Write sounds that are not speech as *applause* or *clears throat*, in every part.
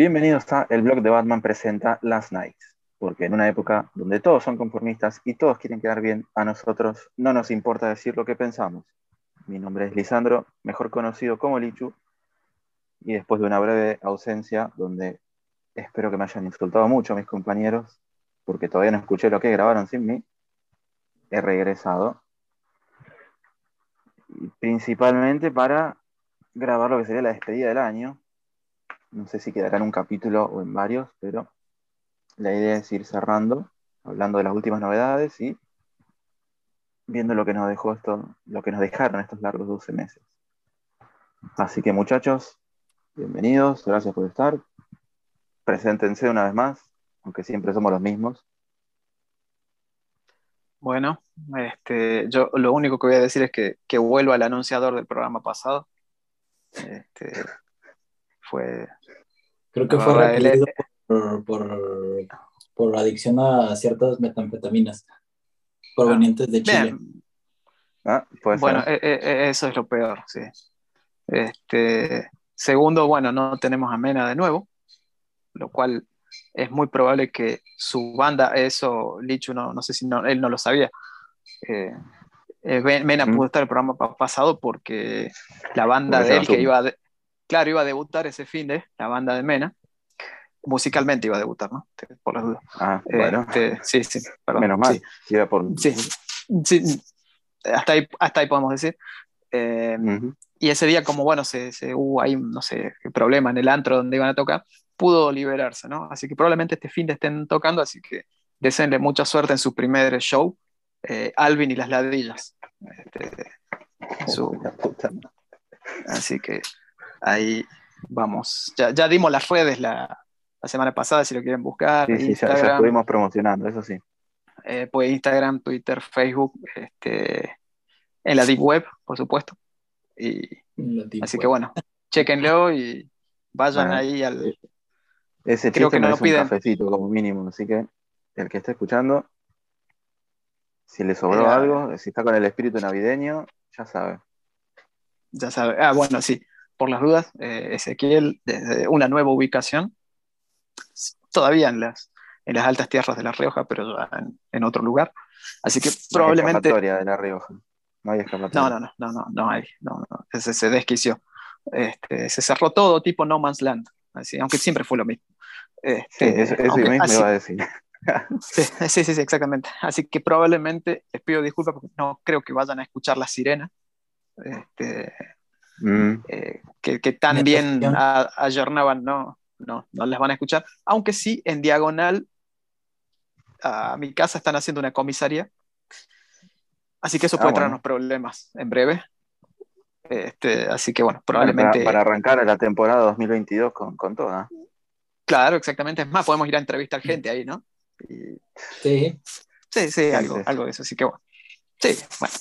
Bienvenidos a El blog de Batman presenta Last Nights, porque en una época donde todos son conformistas y todos quieren quedar bien, a nosotros no nos importa decir lo que pensamos. Mi nombre es Lisandro, mejor conocido como Lichu, y después de una breve ausencia donde espero que me hayan insultado mucho mis compañeros, porque todavía no escuché lo que grabaron sin mí, he regresado. principalmente para grabar lo que sería la despedida del año, no sé si quedará en un capítulo o en varios, pero la idea es ir cerrando, hablando de las últimas novedades y viendo lo que nos dejó esto, lo que nos dejaron estos largos 12 meses. Así que muchachos, bienvenidos, gracias por estar. Preséntense una vez más, aunque siempre somos los mismos. Bueno, este, yo lo único que voy a decir es que, que vuelva al anunciador del programa pasado. Este, fue Creo que fue requerido por, por, por, adicción a ciertas metanfetaminas provenientes de Chile. Ah, bueno, e, e, e, eso es lo peor, sí. Este, segundo, bueno, no tenemos a Mena de nuevo, lo cual es muy probable que su banda, eso Lichu no, no sé si no, él no lo sabía. Eh, eh, Mena pudo estar el programa pasado porque la banda de él que iba, de, Claro, iba a debutar ese fin de la banda de Mena. Musicalmente iba a debutar, ¿no? Por las dudas. Ah, bueno. Este, sí, sí, perdón. Menos mal. Sí, por... sí, sí. Hasta, ahí, hasta ahí podemos decir. Eh, y ese día, como bueno, se, se, hubo ahí, no sé, problema en el antro donde iban a tocar, pudo liberarse, ¿no? Así que probablemente este fin de estén tocando, así que deseenle mucha suerte en su primer show, eh, Alvin y las ladrillas. Este, su... Así que ahí vamos. Ya, ya dimos las redes la, la, semana pasada, si lo quieren buscar. Sí, sí, ya, ya, estuvimos promocionando, eso sí. Eh, pues Instagram, Twitter, Facebook, este, en la Deep Web, por supuesto. Y, así que bueno, chequenlo y vayan ahí al. Ese Creo que no es un cafecito como mínimo, así que el que esté escuchando, si le sobró algo, si está con el espíritu navideño, ya sabe. Ya sabe. Ah, bueno, sí por las dudas, eh, Ezequiel, desde una nueva ubicación, todavía en las, en las altas tierras de La Rioja, pero ya en, otro lugar. Así que probablemente... de La Rioja. No hay escapatoria. No, no, no, no, no, hay. No, no. Ese, se desquició. Este, se cerró todo tipo No Man's Land, así, aunque siempre fue lo mismo. Este, sí, eso, mismo iba a decir. *laughs* sí, sí, sí, exactamente. Así que probablemente les pido disculpas porque no creo que vayan a escuchar la sirena. Este, Mm. Eh, que, que, tan bien ayornaban, no, no, no les van a escuchar. Aunque sí, en diagonal a mi casa están haciendo una comisaría. Así que eso ah, puede traernos problemas en breve. Este, así que bueno, probablemente. Para, arrancar la temporada 2022 con, con toda. Claro, exactamente. Es más, podemos ir a entrevistar gente ahí, ¿no? Sí. Sí, sí, algo, algo de eso. Así que bueno. Sí, bueno.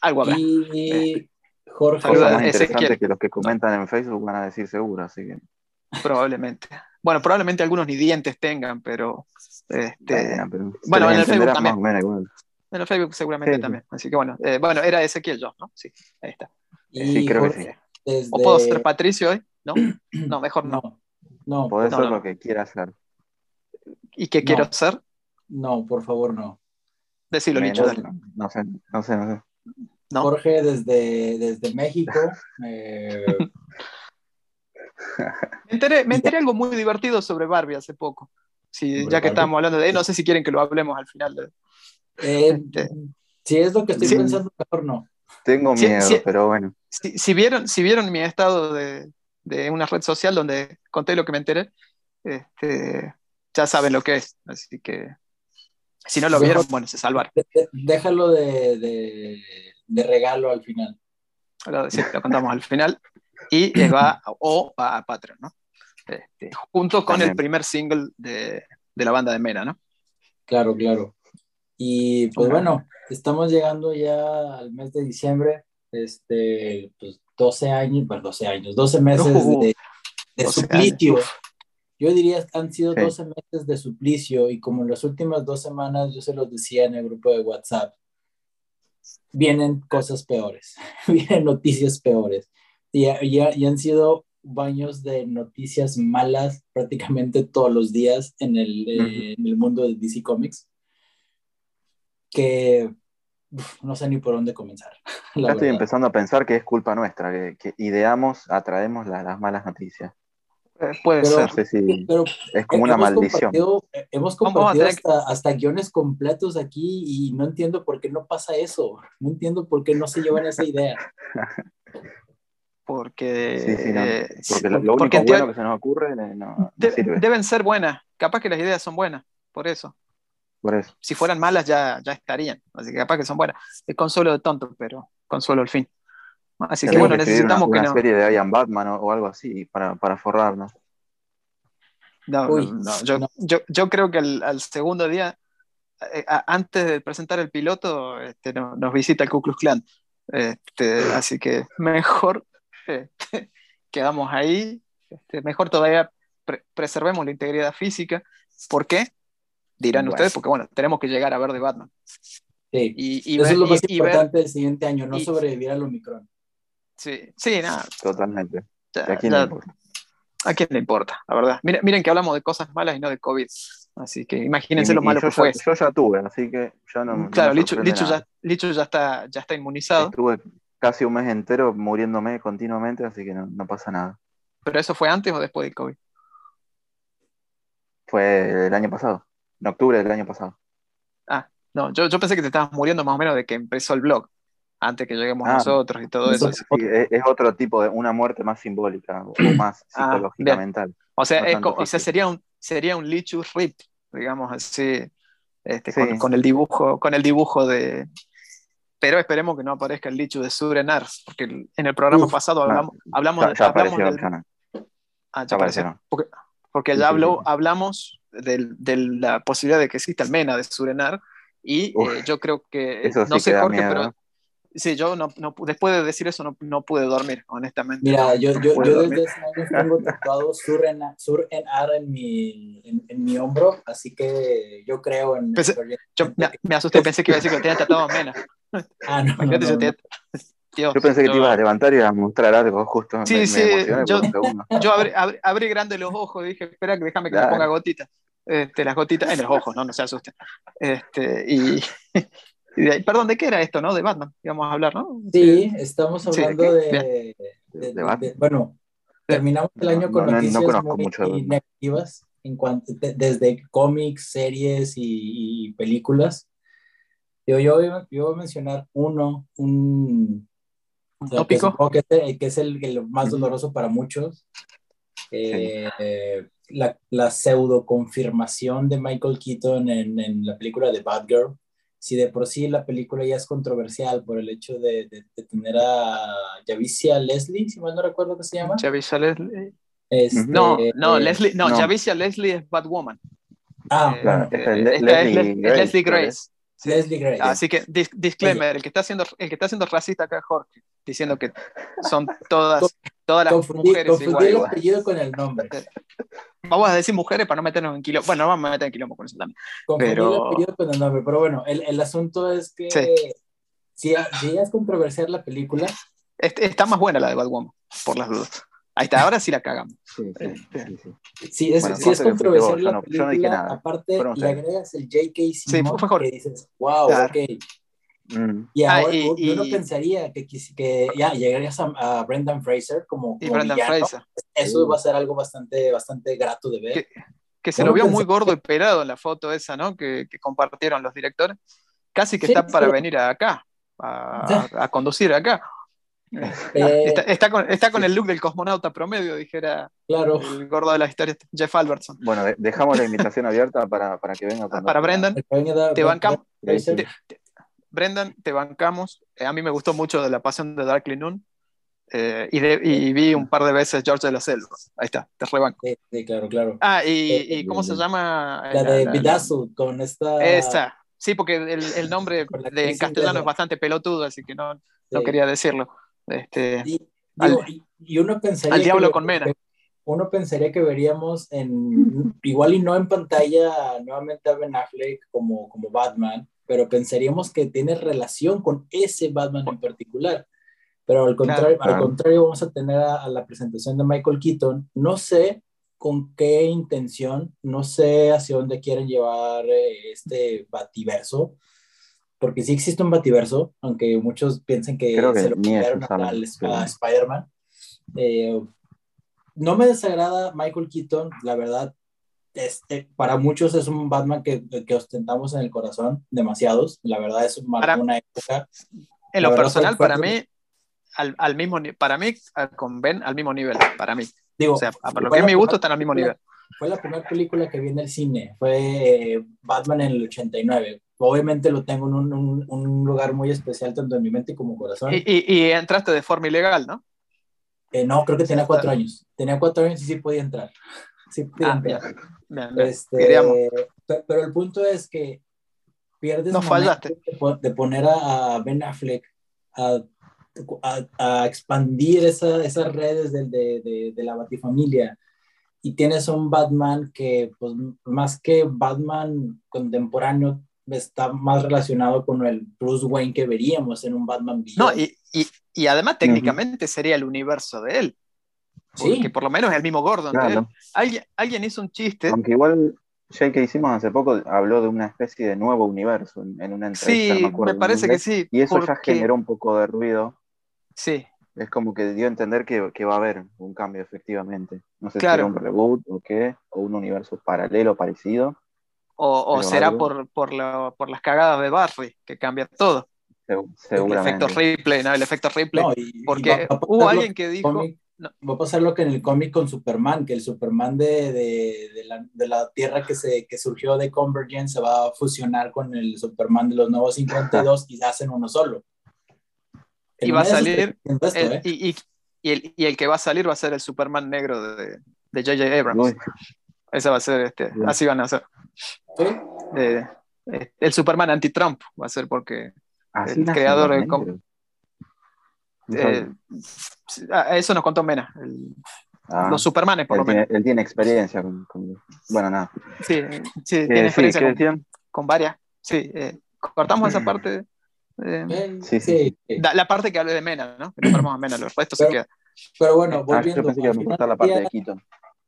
Algo habrá. Y eh. Jorge. más interesante que los que comentan en Facebook van a decir seguro, así que. Probablemente. Bueno, probablemente algunos ni dientes tengan, pero. Este, bueno, en el Facebook también. En el Facebook seguramente también. Así que bueno, eh, bueno, era Ezequiel yo, ¿no? Sí, ahí está. sí, creo que sí. ¿O puedo ser Patricio hoy? ¿No? *clears throat* No, mejor no. No, no Podés ser lo que quieras hacer. ¿Y qué quiero hacer? No, por favor, no. Decilo, Licho. No, sé, no sé, no sé. Jorge desde, desde México. *laughs* Eh, me, enteré, me enteré algo muy divertido sobre Barbie hace poco. Sí, ya que estamos hablando de no sé si quieren que lo hablemos al final. De, eh, este, si es lo que estoy pensando, mejor no. Tengo miedo, pero bueno. Si, vieron, si vieron mi estado de, de, una red social donde conté lo que me enteré, este, ya saben lo que es. Así que si no lo vieron, bueno, se salvaron. Déjalo de de regalo al final. Lo, sí, lo contamos al final. Y va o va a Patreon, ¿no? Este, junto con el primer single de, de, la banda de Mena, ¿no? Claro, claro. Y pues bueno, estamos llegando ya al mes de diciembre, este, pues 12 años, bueno, 12 años, 12 meses de, de suplicio. Yo diría han sido 12 meses de suplicio y como en las últimas dos semanas yo se los decía en el grupo de WhatsApp, vienen cosas peores, *laughs* vienen noticias peores. Y, y, han sido baños de noticias malas prácticamente todos los días en el, en el mundo de DC Comics que no sé ni por dónde comenzar. *laughs* Ya estoy empezando a pensar que es culpa nuestra, que, ideamos, atraemos las malas noticias. Eh, puede ser. pero es como una maldición. Eh, hemos compartido hasta, hasta, guiones completos aquí y no entiendo por qué no pasa eso. No entiendo por qué no se llevan esa idea. *laughs* porque, porque lo, único bueno que se nos ocurre no, Deben ser buenas. Capaz que las ideas son buenas, por eso. Si fueran malas ya, ya estarían, así que capaz que son buenas. Es consuelo de tonto, pero consuelo al fin. Así que bueno, necesitamos una, que una serie de Ian Batman o, algo así para, para forrarnos. No, no, yo, yo, yo, creo que al, segundo día, eh, antes de presentar el piloto, este, nos visita el Ku Klux Klan. Este, así que mejor este, *laughs* quedamos ahí. Este, mejor todavía preservemos la integridad física. ¿Por qué? dirán ustedes, porque bueno, tenemos que llegar a ver de Batman. Sí, y, eso es lo más importante del siguiente año, no sobrevivir al Omicron. Sí, sí, nada. Totalmente. ¿A quién le importa? ¿A quién le importa? La verdad. Miren, miren, que hablamos de cosas malas y no de COVID. Así que imagínense lo malo que fue. Yo ya tuve, así que ya no. Claro, Licho, ya, Licho, ya, está, ya está inmunizado. Estuve casi un mes entero muriéndome continuamente, así que no, no pasa nada. ¿Pero eso fue antes o después del COVID? Fue el año pasado en octubre del año pasado. Ah, no, yo, pensé que te estabas muriendo más o menos de que empezó el blog, antes que lleguemos ah, nosotros y todo eso. es, otro tipo de una muerte más simbólica o *clears throat* más ah, psicológica, mental. O sea, o sea, sería un, sería un Lichu Rip, digamos así, este, con, el dibujo, con el dibujo de. Pero esperemos que no aparezca el Lichu de Surenar, porque en el programa pasado hablamos, hablamos, ya, hablamos Ah, ya, apareció. Porque, porque ya habló, hablamos de, la posibilidad de que exista el MENA de Surenar. Y eh, yo creo que, no sé Jorge, pero sí, yo no, no, después de decir eso no, no pude dormir, honestamente. Mira, yo, yo, yo desde ese año tengo tatuado Surenar, Surenar en, mi, en, mi hombro, así que yo creo en... yo me, me, asusté, *laughs* pensé que iba a decir que tenía tatuado MENA. Ah, no, no, yo pensé que te ibas a levantar y a mostrar algo justo. Sí, sí, yo, *laughs* yo abrí, abrí, grande los ojos, dije, espera, que déjame que me ponga gotitas. Este, las gotitas en los ojos, ¿no? No se asusten. Este, y, *laughs* perdón, ¿de qué era esto, no? De Batman, íbamos a hablar, ¿no? Sí, estamos hablando de, de, Bueno, terminamos el año con noticias muy negativas en cuanto, desde cómics, series y, películas. Yo, yo, yo, voy a mencionar uno, un, tópico. Que, es el, el, más doloroso para muchos. Eh, la, la, pseudo confirmación de Michael Keaton en, en, la película de Bad Girl. Si de por sí la película ya es controversial por el hecho de, de, tener a Javicia Leslie, si mal no recuerdo qué se llama. Javicia Leslie. Este, no, no, eh, Leslie, no, Javicia Leslie es Batwoman. Ah, eh, claro. es, Leslie, Grace. Leslie Gray. Así que disclaimer, el que está haciendo el que está haciendo racista acá es Jorge, diciendo que son todas todas las mujeres confundí el apellido con el nombre. Vamos a decir mujeres para no meternos en quilombo. Bueno, no vamos a meter en quilombo con eso también. Confundí pero... el apellido con el nombre, pero bueno, el, el asunto es que si, si, es controversial la película. Está más buena la de Batwoman, por las dudas. Ahí está, ahora sí la cagamos. Sí, sí, es, si es controversial la película, aparte le agregas el J.K. Simmons sí, que dices, wow, ok. Mm. Y ah, ahora uno pensaría que, que ya llegarías a, Brendan Fraser como, como Brendan Fraser. Eso va a ser algo bastante, bastante grato de ver. Que, se lo vio muy gordo y pelado en la foto esa, ¿no? Que, que compartieron los directores. Casi que está para venir acá, a, *laughs* a conducir acá. Eh, está, con, está, con, el look del cosmonauta promedio, dijera claro. el gordo de la historia, Jeff Albertson. Bueno, dejamos la invitación abierta para, para, que venga. Para Brendan, te bancamos. Brendan, te bancamos. Eh, a mí me gustó mucho de la pasión de Darkly Noon. Eh, y, y, vi un par de veces George de la Selva. Ahí está, te rebanco. Sí, claro, claro. Ah, y, y ¿cómo se llama? La de Vidazu, con esta. Esta. Sí, porque el, el nombre de, en castellano es bastante pelotudo, así que no, no quería decirlo. Este, y, uno pensaría al diablo con Mena. Uno pensaría que veríamos en, igual y no en pantalla nuevamente a Ben Affleck como, como Batman, pero pensaríamos que tiene relación con ese Batman en particular. Pero al contrario, al contrario vamos a tener a, la presentación de Michael Keaton. No sé con qué intención, no sé hacia dónde quieren llevar eh, este bativerso, porque sí existe un bativerso, aunque muchos piensen que, se lo cambiaron a, Spider-Man. Eh, no me desagrada Michael Keaton, la verdad, este, para muchos es un Batman que, que, ostentamos en el corazón, demasiados, la verdad es una época. En lo personal, para mí, al, al, mismo, para mí, con Ben, al mismo nivel, para mí. Digo, o sea, para lo que es mi gusto, están al mismo nivel. Fue la primera película que vi en el cine, fue eh, Batman en el 89. Obviamente lo tengo en un, un, lugar muy especial, tanto en mi mente como corazón. Y, y, entraste de forma ilegal, ¿no? Eh, no, creo que tenía cuatro años. Tenía cuatro años y sí podía entrar. *laughs* Sí podía ah, entrar. Este, pero el punto es que pierdes no fallaste. De, poner a Ben Affleck a a, expandir esas redes de, de, de, la Batifamilia. Y tienes un Batman que, pues, más que Batman contemporáneo, está más relacionado con el Bruce Wayne que veríamos en un Batman No, y, y, y además técnicamente sería el universo de él. Sí. Que por lo menos es el mismo Gordon. Alguien, alguien hizo un chiste. Aunque igual ya que hicimos hace poco habló de una especie de nuevo universo en, una entrevista. Sí, me, parece que sí. Y eso ya generó un poco de ruido. Sí. Es como que dio a entender que, que va a haber un cambio, efectivamente. No sé si será un reboot o qué, o un universo paralelo, parecido. O, o será por, por, por, las cagadas de Barry, que cambia todo. seguramente. El efecto replay, ¿no? El efecto replay. porque hubo alguien que dijo... Va a pasar lo que en el cómic con Superman, que el Superman de, de, de, la, de, la, Tierra que, se, que surgió de Convergence se va a fusionar con el Superman de los nuevos 52 y hacen uno solo. Y va a salir. ¿eh? y, el, y, el, que va a salir va a ser el Superman negro de J.J. Abrams. Ese va a ser, este, así van a ser. el Superman anti-Trump va a ser porque el creador. Eh, eso nos contó Mena. Ah, los Supermanes, por lo menos. él tiene experiencia con, Bueno, nada. Sí, sí eh, tiene experiencia con, con, varias. Sí, cortamos esa parte. Eh, sí, sí. La, parte que hablé de Mena, ¿no? Que a Mena, los restos se quedan. Pero bueno, volviendo. Ah, yo pensé que la parte de Keaton.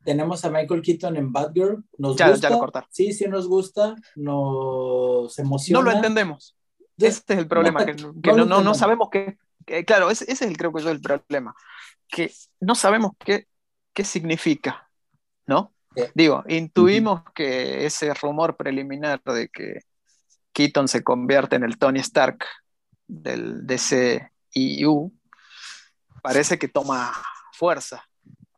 Tenemos a Michael Keaton en Batgirl. Nos ya, gusta. Ya lo cortar. Sí, sí nos gusta. Nos emociona. No lo entendemos. Este es el problema, que, no, no, no, sabemos qué. claro, ese, ese, es el, creo que yo el problema. Que no sabemos qué, qué significa, ¿no? Digo, intuimos que ese rumor preliminar de que Keaton se convierte en el Tony Stark del DCEU, parece que toma fuerza,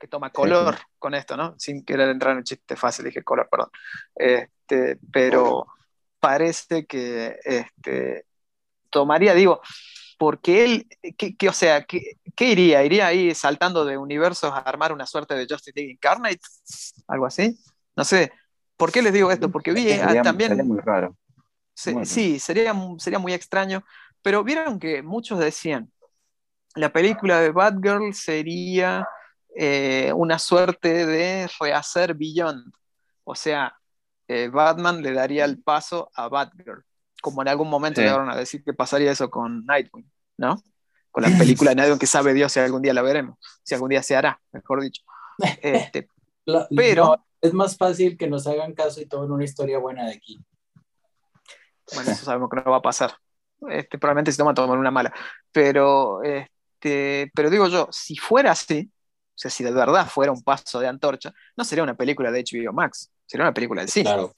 que toma color con esto, ¿no? Sin querer entrar en un chiste fácil, dije color, perdón. Este, pero parece que este, tomaría, digo, porque él, que, o sea, ¿qué, iría? ¿Iría ahí saltando de universos a armar una suerte de Justice League Incarnate? ¿Algo así? No sé. ¿Por qué les digo esto? Porque vi también... muy raro. Sí, sería, sería muy extraño, pero vieron que muchos decían, la película de Batgirl sería eh, una suerte de rehacer Beyond, o sea, eh, Batman le daría el paso a Batgirl, como en algún momento llegaron a decir que pasaría eso con Nightwing, ¿no? Con la película de Nightwing que sabe Dios si algún día la veremos, si algún día se hará, mejor dicho. *laughs* Este, pero... es más fácil que nos hagan caso y tomen una historia buena de aquí. Bueno, eso sabemos que no va a pasar. Este, probablemente se toma tomar una mala. Pero, este, pero digo yo, si fuera así, o sea, si de verdad fuera un paso de antorcha, no sería una película de HBO Max, sería una película de cine. Claro.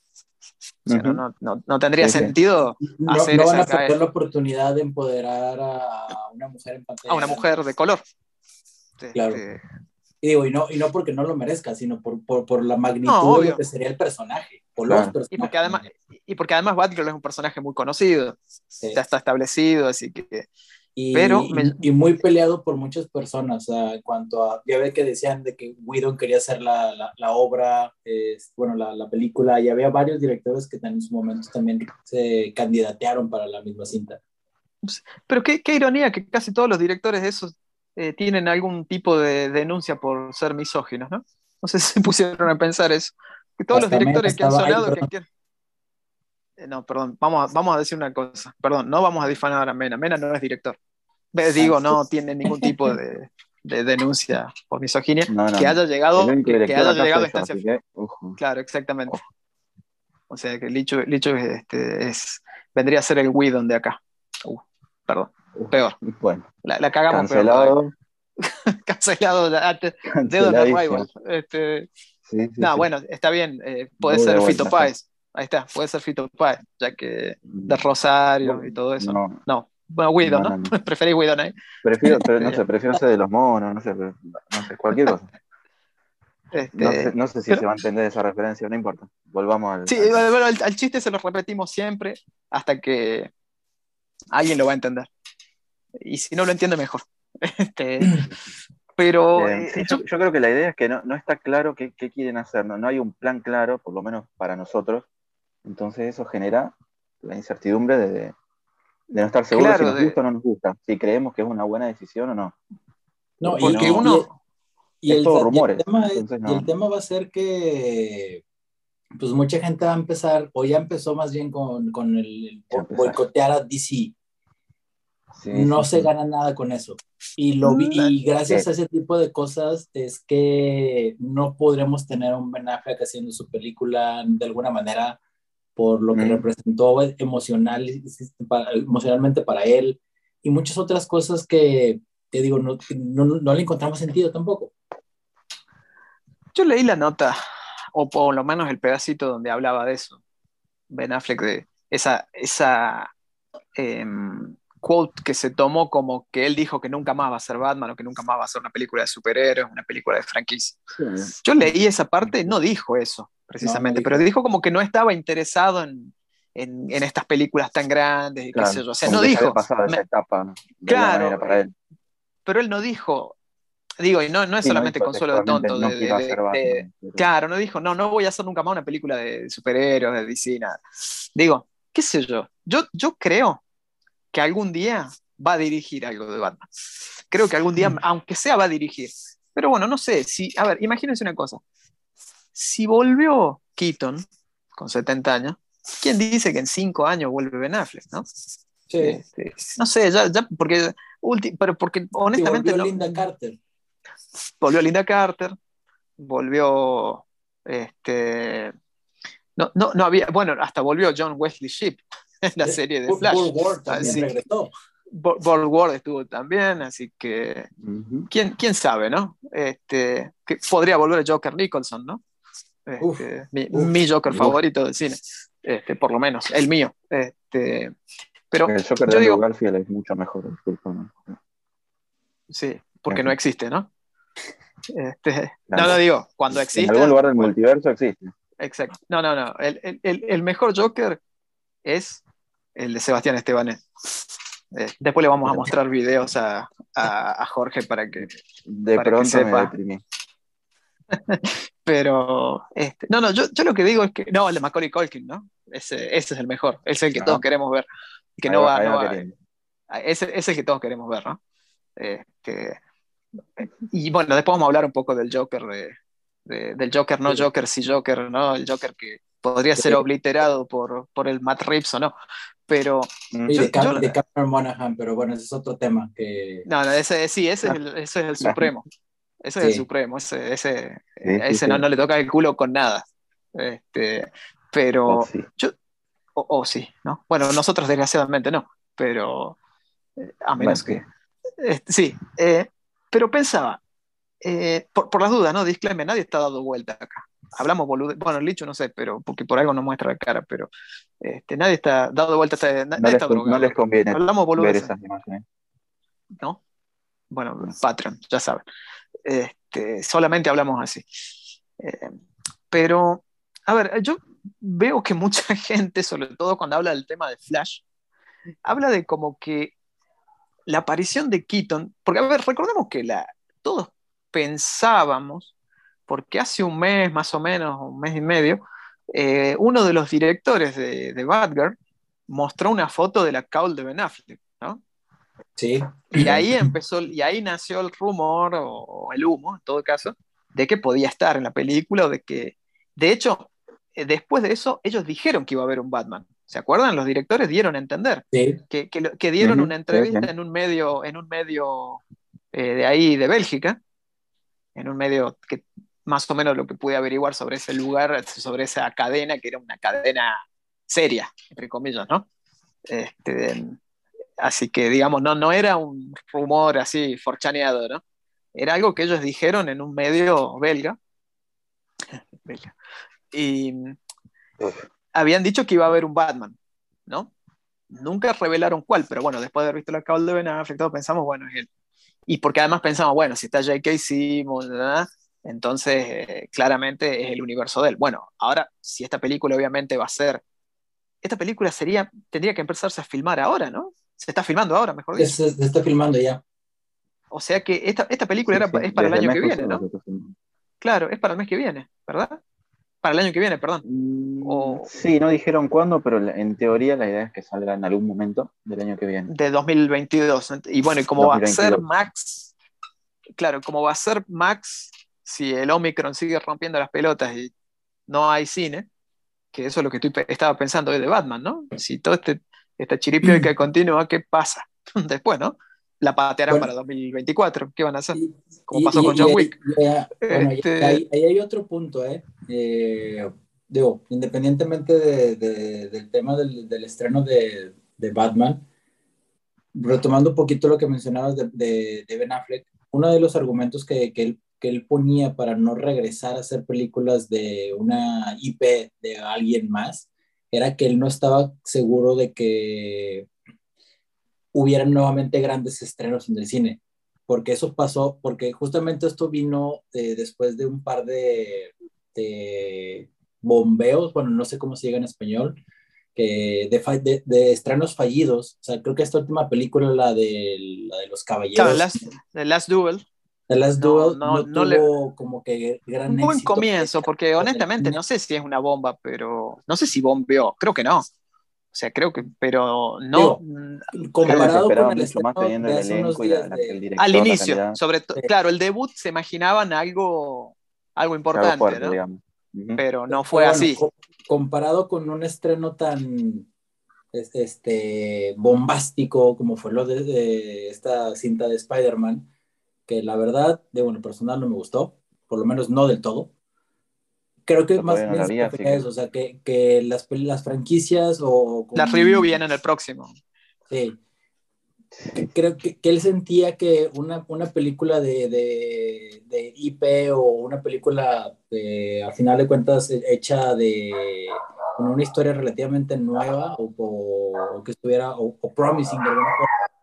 O sea, no, no, no, tendría sentido hacer no van a perder la oportunidad de empoderar a una mujer en pantalla. A una mujer de color. Claro. Este, y digo, y no, y no porque no lo merezca, sino por, por, por la magnitud de lo que sería el personaje. Y porque además, y porque además Batgirl es un personaje muy conocido, ya está establecido, así que... Y, pero y, muy peleado por muchas personas, en cuanto a, ya ve que decían de que Whedon quería hacer la, la, la obra, bueno, la, la, película, y había varios directores que en su momento también se candidatearon para la misma cinta. Pero qué, qué ironía que casi todos los directores de esos eh, tienen algún tipo de denuncia por ser misóginos, ¿no? No sé si se *laughs* pusieron a pensar eso. Que todos los directores que han sonado que eh, no, perdón, vamos a, vamos a decir una cosa. Perdón, no vamos a difanar a Mena. Mena no es director. Digo, no tiene ningún tipo de, denuncia por misoginia, que haya llegado, que, haya llegado a instancia. Claro, exactamente. O sea que Licho, Licho este, es, vendría a ser el Widon de acá. Uh, perdón, peor. Bueno, la, cagamos cancelado. *laughs* cancelado. Dedo de Rival. Este, no, bueno, está bien. Eh, puede ser Fito Páez. Ahí está, puede ser Fito Páez, ya que de Rosario y todo eso. No. no. Bueno, Widon, ¿no? *laughs* ¿no? Preferís ahí. Prefiero, pero no *laughs* sé, prefiero ser de los monos, no sé, no sé, cualquier cosa. Este, no, sé, si se va a entender esa referencia, no importa. Volvamos al. Sí, bueno, al, chiste se lo repetimos siempre hasta que alguien lo va a entender. Y si no lo entiende, mejor. *laughs* Este, pero. Eh, yo, creo que la idea es que no, está claro qué, quieren hacer, ¿no? no hay un plan claro, por lo menos para nosotros. Entonces, eso genera la incertidumbre de, no estar seguros si nos gusta o no nos gusta, si creemos que es una buena decisión o no. No, y que uno y el, rumores. Y el, tema, va a ser que pues mucha gente va a empezar, o ya empezó más bien con, con el boicotear a DC. no se gana nada con eso. Y, lo vi, y gracias a ese tipo de cosas es que no podremos tener un Ben Affleck haciendo su película de alguna manera por lo que representó emocional, emocionalmente para él y muchas otras cosas que, te digo, no, no, no le encontramos sentido tampoco. Yo leí la nota, o por lo menos el pedacito donde hablaba de eso, Ben Affleck, de esa, esa em, quote que se tomó como que él dijo que nunca más va a ser Batman o que nunca más va a ser una película de superhéroes, una película de franquicia. Yo leí esa parte, no dijo eso precisamente, pero dijo como que no estaba interesado en, en, estas películas tan grandes y qué sé yo. O sea, no dijo. esa etapa claro, pero él no dijo, Digo, y no, no es solamente consuelo de tonto. claro, no dijo, no, no voy a hacer nunca más una película de superhéroes, de DC, Digo, qué sé yo. yo. Yo creo que algún día va a dirigir algo de Batman. Creo que algún día, mm. aunque sea, va a dirigir. Pero bueno, no sé. Si, a ver, imagínense una cosa. Si volvió Keaton con 70 años, ¿quién dice que en 5 años vuelve Ben Affleck, no? Sí. Este, no sé, ya, ya porque, pero porque honestamente. volvió Linda Carter volvió Linda Carter, volvió este no, no, no había, bueno, hasta volvió John Wesley Shipp en la serie de Flash. World War también regresó. Ward estuvo también, así que ¿quién, ¿quién, sabe, ¿no? Este, que podría volver Joker Nicholson, ¿no? Este, mi, Joker favorito del cine, este, por lo menos, el mío. Este, pero el Joker de digo, Garfield es mucho mejor, Sí, porque no existe, ¿no? Este, *laughs* no, lo digo, cuando existe. En algún lugar del multiverso existe. Exacto. No, no, no. El, mejor Joker es el de Sebastián Estebanés. Eh, después le vamos a mostrar videos a, Jorge para que. De pronto sepa. *laughs* Pero, este, no, no, yo, lo que digo es que. No, el de Macaulay Culkin, ¿no? Ese, ese es el mejor. es el que todos queremos ver. Que no va, no ese, es el que todos queremos ver, ¿no? Este, y bueno, después vamos a hablar un poco del Joker, de, del Joker, no Joker, sí Joker, ¿no? El Joker que podría ser obliterado por, por el Matt Reeves o no. Pero. de, Cameron Monaghan, pero bueno, ese es otro tema. Que... No, no, ese, sí, ese, es el, ese es el supremo. Ese es el supremo. Ese, ese, ese no, no, le toca el culo con nada. Este, pero. Oh, yo, o, sí, ¿no? Bueno, nosotros desgraciadamente no, pero. Eh, a menos que. Sí, eh, pero pensaba, eh, por, las dudas, ¿no? Disclaimer, nadie está dando vuelta acá. Hablamos boludo, bueno, el licho no sé, pero porque por algo no muestra la cara, pero este, nadie está dando vuelta, no, les, no les conviene Hablamos ver esas imágenes. ¿No? Bueno, Patreon, ya saben. Este, solamente hablamos así. Eh, pero, a ver, yo veo que mucha *laughs* gente, sobre todo cuando habla del tema de Flash, habla de como que la aparición de Keaton, porque a ver, recordemos que todos pensábamos, porque hace un mes más o menos, un mes y medio, eh, uno de los directores de, de Batgirl mostró una foto de la caul de Ben Affleck. Sí. Y ahí empezó, y ahí nació el rumor, o el humo, en todo caso, de que podía estar en la película, o de que, de hecho, eh, después de eso, ellos dijeron que iba a haber un Batman. ¿Se acuerdan? Los directores dieron a entender que, que, dieron una entrevista en un medio, en un medio eh, de ahí, de Bélgica, en un medio que más o menos lo que pude averiguar sobre ese lugar, sobre esa cadena, que era una cadena seria, entre comillas, ¿no? Este, así que, digamos, no, no era un rumor así forchaneado, ¿no? Era algo que ellos dijeron en un medio belga. *laughs* belga. Y habían dicho que iba a haber un Batman, ¿no? Nunca revelaron cuál, pero bueno, después de haber visto la cable de Ben Affleck, pensamos, bueno, es él. Y porque además pensamos, bueno, si está J.K. Simmons, entonces eh, claramente es el universo de él. Bueno, ahora, si esta película obviamente va a ser. Esta película sería, tendría que empezarse a filmar ahora, ¿no? Se está filmando ahora, mejor dicho. Se, está filmando ya. O sea que esta, esta película era, es para el año que viene, ¿no? Claro, es para el mes que viene, ¿verdad? Para el año que viene, perdón. Mm, sí, no dijeron cuándo, pero en teoría la idea es que salga en algún momento del año que viene. De 2022. Y bueno, y como va a ser Max, claro, como va a ser Max, si el Omicron sigue rompiendo las pelotas y no hay cine, que eso es lo que estoy, estaba pensando hoy de Batman, ¿no? Si todo este, esta chiripióica *clears throat* continúa, ¿qué pasa *laughs* después, no? la patearán para 2024. ¿Qué van a hacer? Como pasó con John Wick. Este ahí, hay otro punto, ¿eh? ¿eh? digo, independientemente del tema del, estreno de, Batman, retomando un poquito lo que mencionabas de, Ben Affleck, uno de los argumentos que, él, que él ponía para no regresar a hacer películas de una IP de alguien más era que él no estaba seguro de que hubieran nuevamente grandes estrenos en el cine, porque eso pasó, porque justamente esto vino eh, después de un par de, bombeos, bueno, no sé cómo se diga en español, que de, de, estrenos fallidos, o sea, creo que esta última película, la de, la de los caballeros. The Last, the Last Duel. The Last Duel no, tuvo como que gran Un buen comienzo, porque honestamente no sé si es una bomba, pero no sé si bombeó, creo que no. O sea, creo que, pero no. Mm, comparado con el más teniendo el elenco y la, Al inicio, sobre todo, claro, el debut se imaginaban algo, algo importante, ¿no? Pero no fue así. comparado con un estreno tan este, bombástico como fue lo de, esta cinta de Spider-Man, que la verdad, de bueno, personal no me gustó, por lo menos no del todo creo que más bien eso, o sea, que, que las, las, franquicias o... Las review vienen el próximo. Sí. Creo que, que él sentía que una, una película de, de, de, IP o una película, de, al final de cuentas, hecha de con una historia relativamente nueva o, o, que estuviera, o, promising de alguna forma,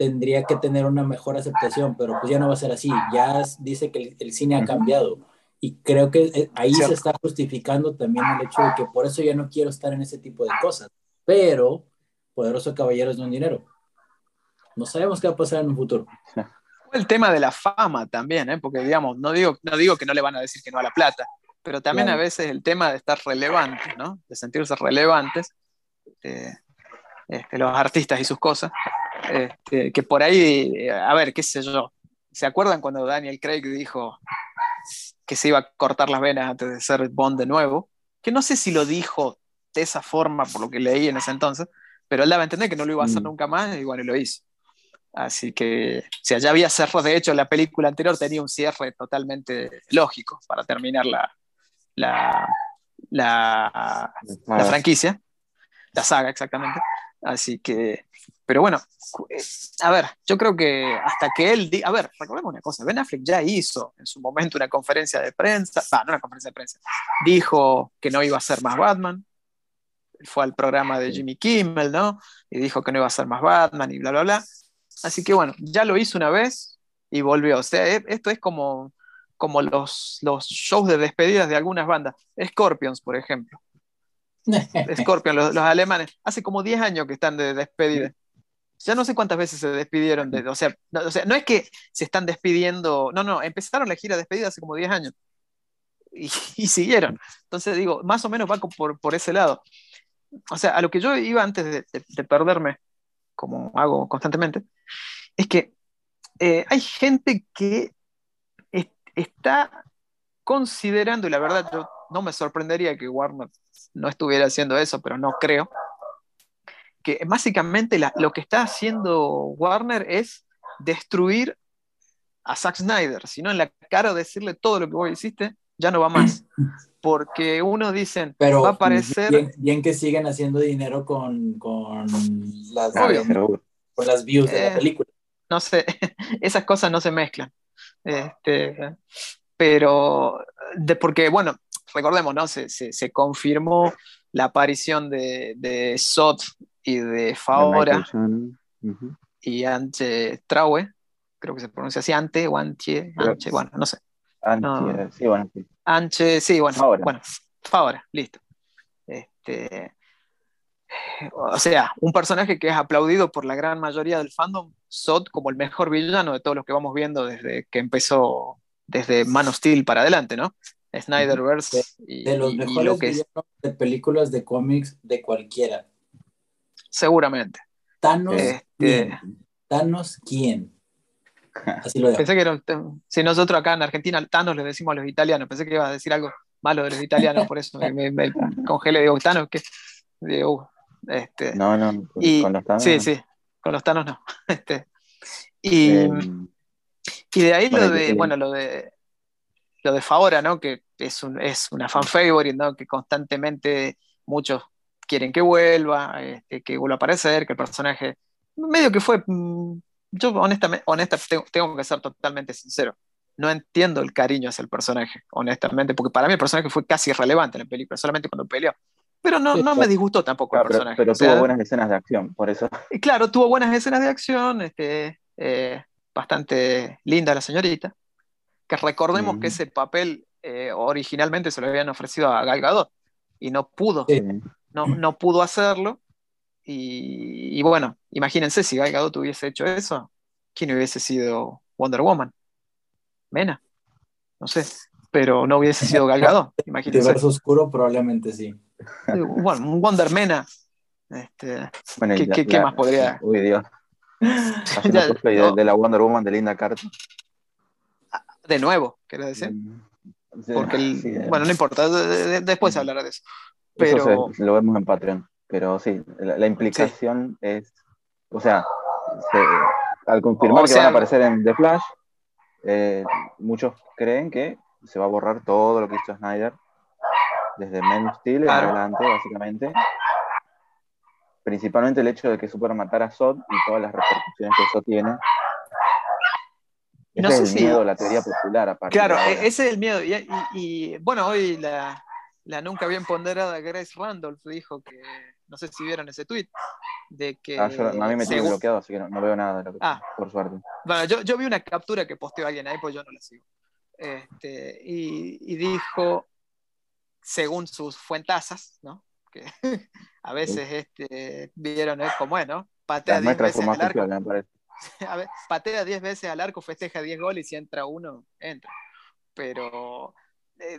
tendría que tener una mejor aceptación, pero pues ya no va a ser así. Ya dice que el, el cine ha cambiado y creo que eh, ahí se está justificando también el hecho de que por eso ya no quiero estar en ese tipo de cosas. Pero Poderoso Caballero es de un dinero. No sabemos qué va a pasar en un futuro. *laughs* El tema de la fama también, ¿eh? porque digamos, no digo, no digo que no le van a decir que no a la plata, pero también a veces el tema de estar relevantes, ¿no? de sentirse relevantes, eh, este, los artistas y sus cosas, este, que por ahí, a ver, qué sé yo, ¿se acuerdan cuando Daniel Craig dijo, que se iba a cortar las venas antes de ser Bond de nuevo, que no sé si lo dijo de esa forma por lo que leí en ese entonces, pero él daba a entender que no lo iba a hacer mm. nunca más y bueno, lo hizo. Así que, o sea, ya había cerrado, de hecho la película anterior tenía un cierre totalmente lógico para terminar la, la, la, la franquicia, la saga exactamente. Así que pero bueno, eh, a ver, yo creo que hasta que él, a ver, recordemos una cosa, Ben Affleck ya hizo en su momento una conferencia de prensa, no una conferencia de prensa, dijo que no iba a ser más Batman, fue al programa de Jimmy Kimmel, ¿no? Y dijo que no iba a ser más Batman y bla, bla, bla. Así que bueno, ya lo hizo una vez y volvió. O sea, e, esto es como, como los, los shows de despedidas de algunas bandas. Scorpions, por ejemplo. *laughs* Scorpions, los, los, alemanes, hace como 10 años que están de despedida ya no sé cuántas veces se despidieron de, o sea, no, es que se están despidiendo, no, no, empezaron la gira de despedida hace como 10 años *laughs* y, siguieron. Entonces digo, más o menos va por, por, ese lado. O sea, a lo que yo iba antes de, perderme, como hago constantemente, es que eh, hay gente que está considerando, y la verdad yo no me sorprendería que Warner no estuviera haciendo eso, pero no creo, que básicamente lo que está haciendo Warner es destruir a Zack Snyder, sino en la cara decirle todo lo que vos hiciste, ya no va más. *clears throat* Porque uno dicen, Pero va a aparecer... Bien, que siguen haciendo dinero con, con, las, con las views de la eh, película. No sé, *laughs* esas cosas no se mezclan. Este, pero, de, porque, bueno, recordemos, ¿no? Se, se, confirmó la aparición de, de Sot y de Faora y Anche Traue, creo que se pronuncia así, Ante o Anche, Anche, bueno, no sé. Anche, sí, bueno. Anche, sí, bueno, Faora. bueno, Faora, listo. Este, o sea, un personaje que es aplaudido por la gran mayoría del fandom, Sot como el mejor villano de todos los que vamos viendo desde que empezó, desde Man of Steel para adelante, ¿no? Snyderverse y, de los mejores lo que de películas de cómics de cualquiera. Seguramente. Thanos, este, ¿quién? Thanos, ¿quién? *laughs* Así lo Pensé que era, si nosotros acá en Argentina Thanos le decimos a los italianos, pensé que iba a decir algo malo de los italianos, por eso me, me, congelé, digo, Thanos, que digo, uh, este, no, no, con los Thanos. Sí, sí, con los Thanos no. *laughs* Este, y, em, y de ahí lo de, bueno, lo de lo de Favora, ¿no? Que es, un, es una fan favorite, ¿no? Que constantemente muchos quieren que vuelva, este, que vuelva a aparecer, que el personaje medio que fue, mm, yo honestamente, honesta, tengo, que ser totalmente sincero, no entiendo el cariño hacia el personaje, honestamente, porque para mí el personaje fue casi irrelevante en la película, solamente cuando peleó. Pero no, no me disgustó tampoco el personaje. Pero, tuvo buenas escenas de acción, por eso. Y claro, tuvo buenas escenas de acción, este, eh, bastante linda la señorita. Que recordemos que ese papel eh, originalmente se lo habían ofrecido a Gal Gadot y no pudo. No, no pudo hacerlo. Y, bueno, imagínense si Gal Gadot hubiese hecho eso, ¿quién hubiese sido Wonder Woman? Mena. No sé, pero no hubiese sido Gal Gadot. *laughs* Imagínense. verso oscuro probablemente sí. Bueno, un Wonder Mena. Este, ¿qué, más podría? Uy, Dios. *laughs* de, la Wonder Woman de Linda Carter de nuevo, quiero decir. Mm, Porque, bueno, no importa, después hablará de eso. Pero... lo vemos en Patreon, pero sí, la, implicación es, o sea, al confirmar que van a aparecer en The Flash, eh, muchos creen que se va a borrar todo lo que hizo Snyder desde Men of Steel en adelante, básicamente. Principalmente el hecho de que supieron matar a Sod y todas las repercusiones que eso tiene ese es el miedo, la teoría popular, aparte. Claro, e-, ese es el miedo. Y, bueno, hoy la, nunca bien ponderada Grace Randolph dijo que, no sé si vieron ese tweet, de que... Ah, a mí me tiene bloqueado, así que no, veo nada, ah. por suerte. Bueno, yo, vi una captura que posteó alguien ahí, pues yo no la sigo. Este, y, dijo, según sus fuentazas, ¿no? Que *laughs* a veces este, vieron es como es, ¿no? Patea 10 veces al arco. *laughs* A ver, patea 10 veces al arco, festeja 10 goles y si entra uno, entra. Pero eh,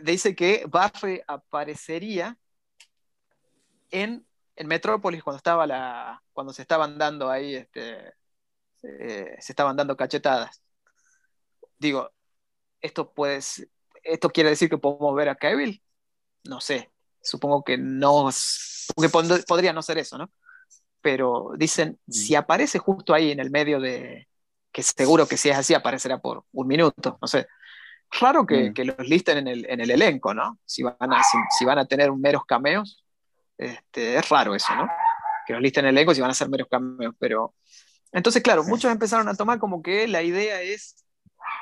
dice que Buffy aparecería en, en Metrópolis cuando estaba la. cuando se estaban dando ahí, este, eh, se estaban dando cachetadas. Digo, esto puede esto quiere decir que podemos ver a Kevin, no sé, supongo que no, porque podría no ser eso, ¿no? pero dicen, mm. si aparece justo ahí en el medio de, que seguro que si es así aparecerá por un minuto, no sé. Raro que, mm. que los listen en el, en el, elenco, ¿no? Si van a, si, van a tener meros cameos, este, es raro eso, ¿no? Que los listen en el elenco si van a ser meros cameos, pero... Entonces, claro, muchos empezaron a tomar como que la idea es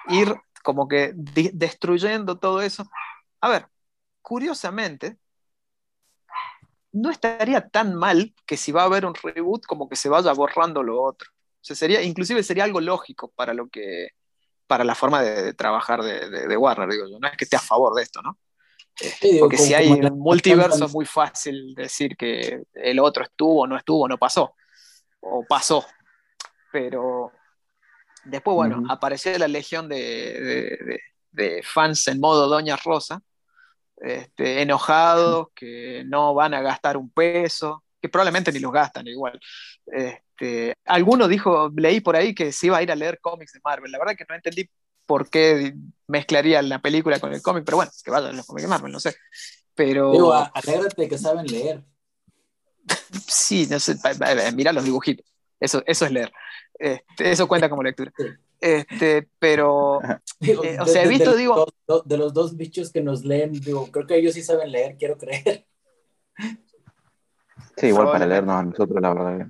ir como que destruyendo todo eso. A ver, curiosamente, no estaría tan mal que si va a haber un reboot como que se vaya borrando lo otro. O sea, sería, inclusive sería algo lógico para lo que, para la forma de, trabajar de, Warner, digo yo. No es que esté a favor de esto, ¿no? Este, porque si hay un multiverso es muy fácil decir que el otro estuvo, no estuvo, no pasó. O pasó. Pero después, bueno, apareció la legión de, de fans en modo Doña Rosa, este, enojados, que no van a gastar un peso, que probablemente ni los gastan igual. Este, alguno dijo, leí por ahí que se iba a ir a leer cómics de Marvel. La verdad que no entendí por qué mezclaría la película con el cómic, pero bueno, que vayan los cómics de Marvel, no sé. Pero. Digo, alégrate que saben leer. *laughs* sí, no sé, mira los dibujitos. Eso, eso es leer. Este, eso cuenta como lectura. Este, pero, eh, o sea, he visto, digo... de los dos bichos que nos leen, digo, creo que ellos sí saben leer, quiero creer. Sí, igual para leernos a nosotros, la verdad.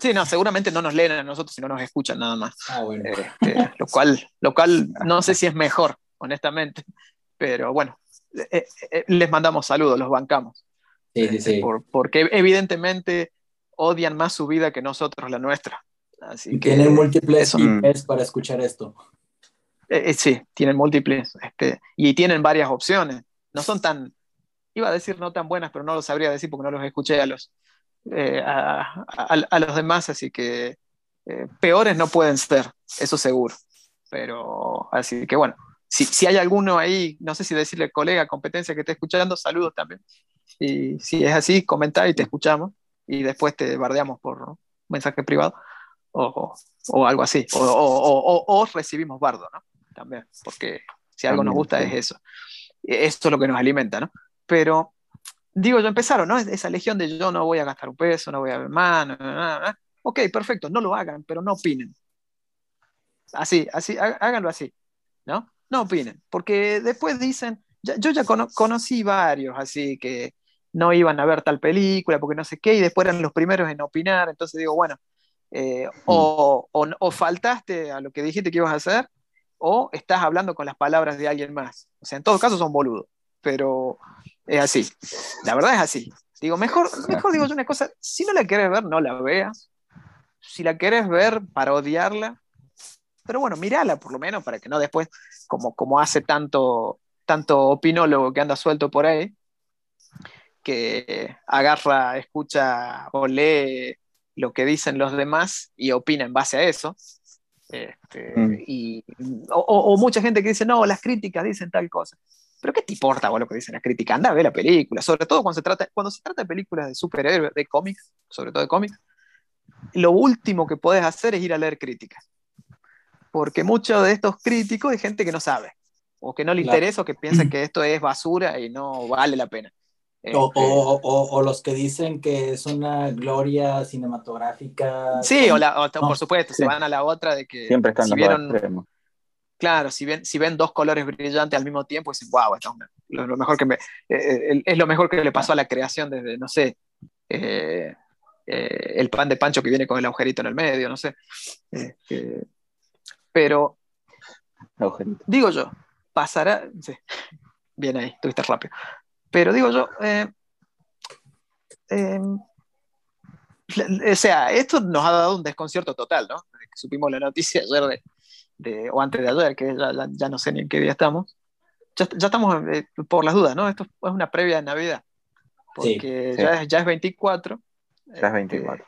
Sí, no, seguramente no nos leen a nosotros, sino nos escuchan nada más. Ah, bueno. Este, lo, *laughs* cual, lo cual no sé si es mejor, honestamente. Pero bueno, eh, eh, les mandamos saludos, los bancamos. Sí, sí, sí. porque evidentemente odian más su vida que nosotros la nuestra. Así y tienen múltiples IPs para escuchar esto. Eh, sí, tienen múltiples. Este, y tienen varias opciones. No son tan, iba a decir no tan buenas, pero no lo sabría decir porque no los escuché a los, a, los demás, así que peores no pueden ser, eso seguro. Pero así que bueno, si, hay alguno ahí, no sé si decirle colega, competencia que esté escuchando, saludos también. Y si es así, comenta y te escuchamos y después te bardeamos por mensaje privado o, algo así. O, recibimos bardo, ¿no? También, porque si algo nos gusta es eso. Esto es lo que nos alimenta, ¿no? Pero, digo, ya empezaron, ¿no? Esa legión de yo no voy a gastar un peso, no voy a ver más, ok, perfecto, no lo hagan, pero no opinen. Así, así, háganlo así, ¿no? no opinen, porque después dicen, yo ya conocí varios así que no iban a ver tal película porque no sé qué, y después eran los primeros en opinar, entonces digo, bueno, eh, mm. o, o, faltaste a lo que dijiste que ibas a hacer, o estás hablando con las palabras de alguien más. O sea, en todo caso son boludos, pero es así. La verdad es así. Digo, mejor, mejor digo yo una cosa, si no la quieres ver, no la veas. Si la quieres ver para odiarla, pero bueno, mírala por lo menos para que no después, como, como hace tanto, tanto opinólogo que anda suelto por ahí, que agarra, escucha o lee lo que dicen los demás y opina en base a eso. Este, mm. y, o, mucha gente que dice, no, las críticas dicen tal cosa. Pero ¿qué te importa vos lo que dicen las críticas? Anda a ver la película, sobre todo cuando se trata, cuando se trata de películas de superhéroes, de cómics, sobre todo de cómics, lo último que podés hacer es ir a leer críticas porque muchos de estos críticos hay gente que no sabe, o que no le interesa, o que piensa que esto es basura y no vale la pena. O, este, los que dicen que es una gloria cinematográfica. Sí, o, por supuesto, se van a la otra de que siempre están si vieron, Claro, si ven, si ven dos colores brillantes al mismo tiempo, dicen, wow, esto es, lo, mejor que me, eh, eh, es lo mejor que le pasó a la creación desde, no sé, eh, el pan de Pancho que viene con el agujerito en el medio, no sé. Pero, digo yo, pasará. Sí, bien ahí, tuviste rápido. Pero digo yo, eh, o sea, esto nos ha dado un desconcierto total, ¿no? supimos la noticia ayer de, o antes de ayer, que ya, no sé ni en qué día estamos. Ya, estamos eh, por las dudas, ¿no? Esto es una previa de Navidad. Porque Ya, es, ya es 24. Ya es 24.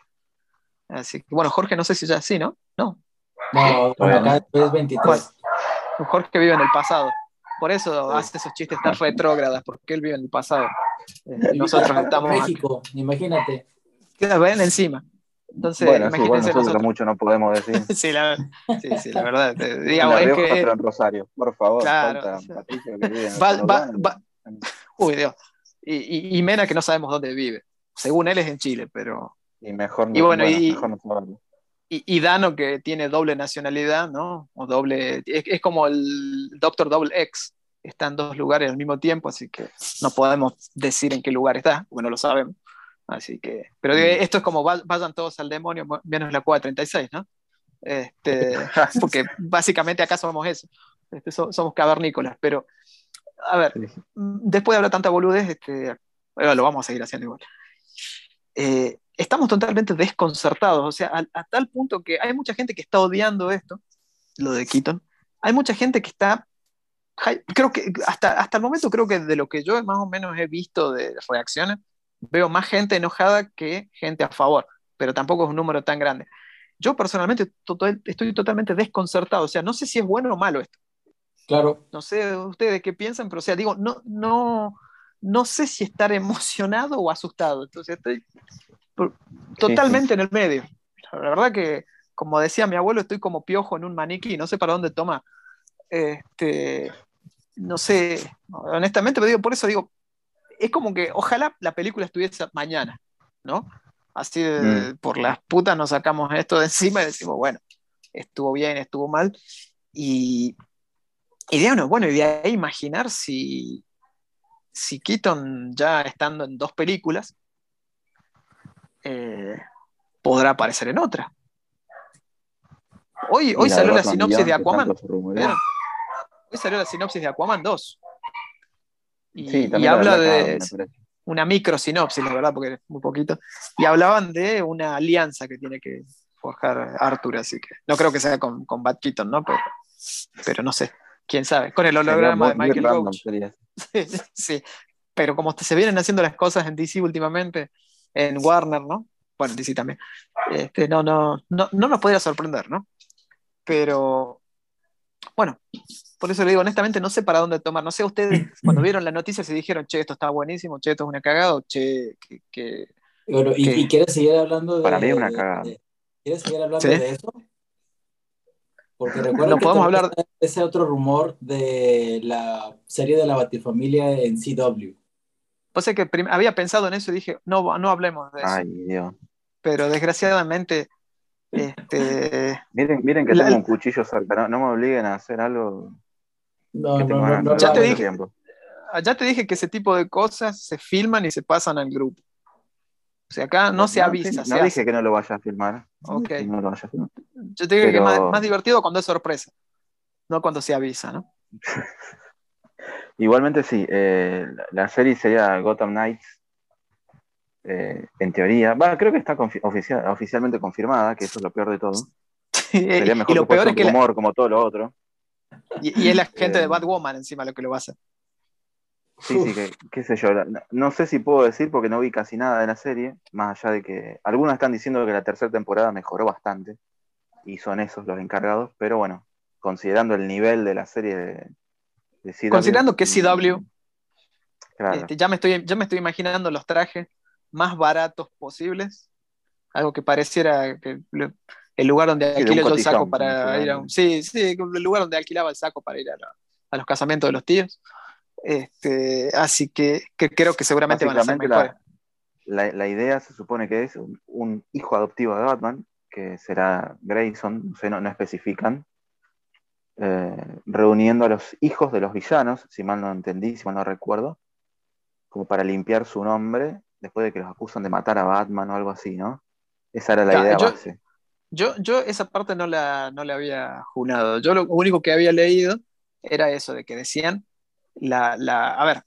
así que, bueno, Jorge, no sé si ya sí, ¿no? No. No, acá es 23. Jorge vive en el pasado. Por eso hace esos chistes tan retrógradas, porque él vive en el pasado. Eh, nosotros estamos. México, imagínate. ven encima. Entonces, bueno, sí, nosotros, nosotros, mucho no podemos decir. *laughs* sí, la, sí, sí, la verdad. *laughs* Digamos, en es que... en Rosario, por favor. Claro, Patricio, que vive en va, va, va. *laughs* Uy, Dios. Y, y, y, Mena que no sabemos dónde vive. Según él es en Chile, pero... Y mejor no, y bueno, y, mejor no y, Dano que tiene doble nacionalidad, ¿no? O doble, es, como el Doctor Double X, está en dos lugares al mismo tiempo, así que no podemos decir en qué lugar está, porque no lo sabemos. Así que, pero esto es como vayan todos al demonio, menos la cuadra 36, ¿no? Este, *laughs* porque básicamente acá somos eso, este, somos cavernícolas, pero a ver, después de hablar tanta boludez, este, lo vamos a seguir haciendo igual. Eh, estamos totalmente desconcertados, o sea, a, tal punto que hay mucha gente que está odiando esto, lo de Keaton, hay mucha gente que está, creo que hasta, hasta el momento creo que de lo que yo más o menos he visto de reacciones, veo más gente enojada que gente a favor, pero tampoco es un número tan grande. Yo personalmente estoy totalmente desconcertado, o sea, no sé si es bueno o malo esto. Claro. No sé ustedes qué piensan, pero o sea, digo, no, no, no sé si estar *laughs* emocionado o asustado. Entonces estoy totalmente en el medio. La verdad que, como decía mi abuelo, estoy como piojo en un maniquí, no sé para dónde toma. Este, no sé, honestamente, pero digo, por eso digo, es como que ojalá la película estuviese mañana, ¿no? Así de, mm. por las putas nos sacamos esto de encima y decimos, bueno, estuvo bien, estuvo mal. Y, y de, bueno, y de ahí imaginar si, si Keaton, ya estando en dos películas, eh, podrá aparecer en otra. Hoy, hoy salió la sinopsis de Aquaman. Hoy salió la sinopsis de Aquaman 2. Y, habla de una micro sinopsis, la verdad, porque es muy poquito. Y hablaban de una alianza que tiene que forjar Arthur, así que no creo que sea con, con Bad Keaton, ¿no? Pero, pero no sé, quién sabe. Con el holograma de Michael Roach. *laughs* sí, pero como se vienen haciendo las cosas en DC últimamente, en Warner, ¿no? Bueno, DC también. Este, no, no, no, no nos podría sorprender, ¿no? Pero, bueno, por eso le digo, honestamente, no sé para dónde tomar. No sé, ustedes *laughs* cuando vieron la noticia se dijeron, che, esto está buenísimo, che, esto es una cagada, che, que... ¿y, quieres seguir hablando de... Para mí es una cagada. ¿Quieres seguir hablando de eso? Porque recuerdo no que podemos hablar ese otro rumor de la serie de la Batifamilia en CW. Pues sé que había pensado en eso y dije, no, no hablemos de eso. Ay, Dios. Pero desgraciadamente este, miren, miren que tengo un cuchillo cerca, no, me obliguen a hacer algo. No, no, no, ya, te dije, ya te dije que ese tipo de cosas se filman y se pasan al grupo. O sea, acá no se avisa. no dije que no lo vaya a filmar. Ok. Yo te digo que es más, divertido cuando es sorpresa, no cuando se avisa, ¿no? *laughs* Igualmente sí, eh, la serie sería Gotham Knights eh, en teoría, creo que está oficialmente confirmada, que eso es lo peor de todo. Sería mejor y lo peor es que rumor como todo lo otro. Y, es la gente de eh, Batwoman encima lo que lo va a hacer. Sí, sí, que, qué sé yo. No, sé si puedo decir porque no vi casi nada de la serie, más allá de que algunos están diciendo que la tercera temporada mejoró bastante y son esos los encargados, pero bueno, considerando el nivel de la serie de, CW. Considerando que es CW, este, ya, me estoy, ya me estoy imaginando los trajes más baratos posibles. Algo que pareciera que el lugar donde alquilaba el saco para ir a un. Sí, sí, el lugar donde alquilaba el saco para ir a, los casamientos de los tíos. Este, así que, creo que seguramente van a ser mejores. La, la, idea se supone que es un, hijo adoptivo de Batman, que será Grayson, no, no especifican, eh, reuniendo a los hijos de los villanos, si mal no entendí, si mal no recuerdo, como para limpiar su nombre después de que los acusan de matar a Batman o algo así, ¿no? Esa era la idea yo, base. Yo, yo esa parte no la, no la había junado. Yo lo único que había leído era eso, de que decían, la, la, a ver,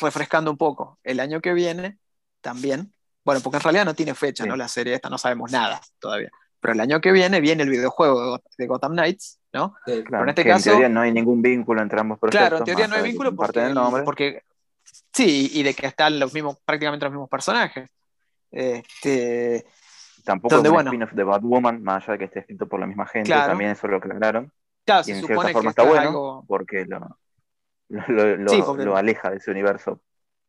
refrescando un poco, el año que viene también, bueno, porque en realidad no tiene fecha, ¿no? La serie esta no sabemos nada todavía. Pero el año que viene viene el videojuego de Gotham Knights, ¿no? claro, Pero en este caso. En teoría no hay ningún vínculo entre ambos proyectos. Claro, en teoría no hay vínculo porque, porque, Sí, y de que están los mismos, prácticamente los mismos personajes. Este, Tampoco es un bueno, spin-off de Batwoman, más allá de que esté escrito por la misma gente, también eso lo aclararon. Claro, y en cierta forma está bueno, porque lo, lo, aleja de ese universo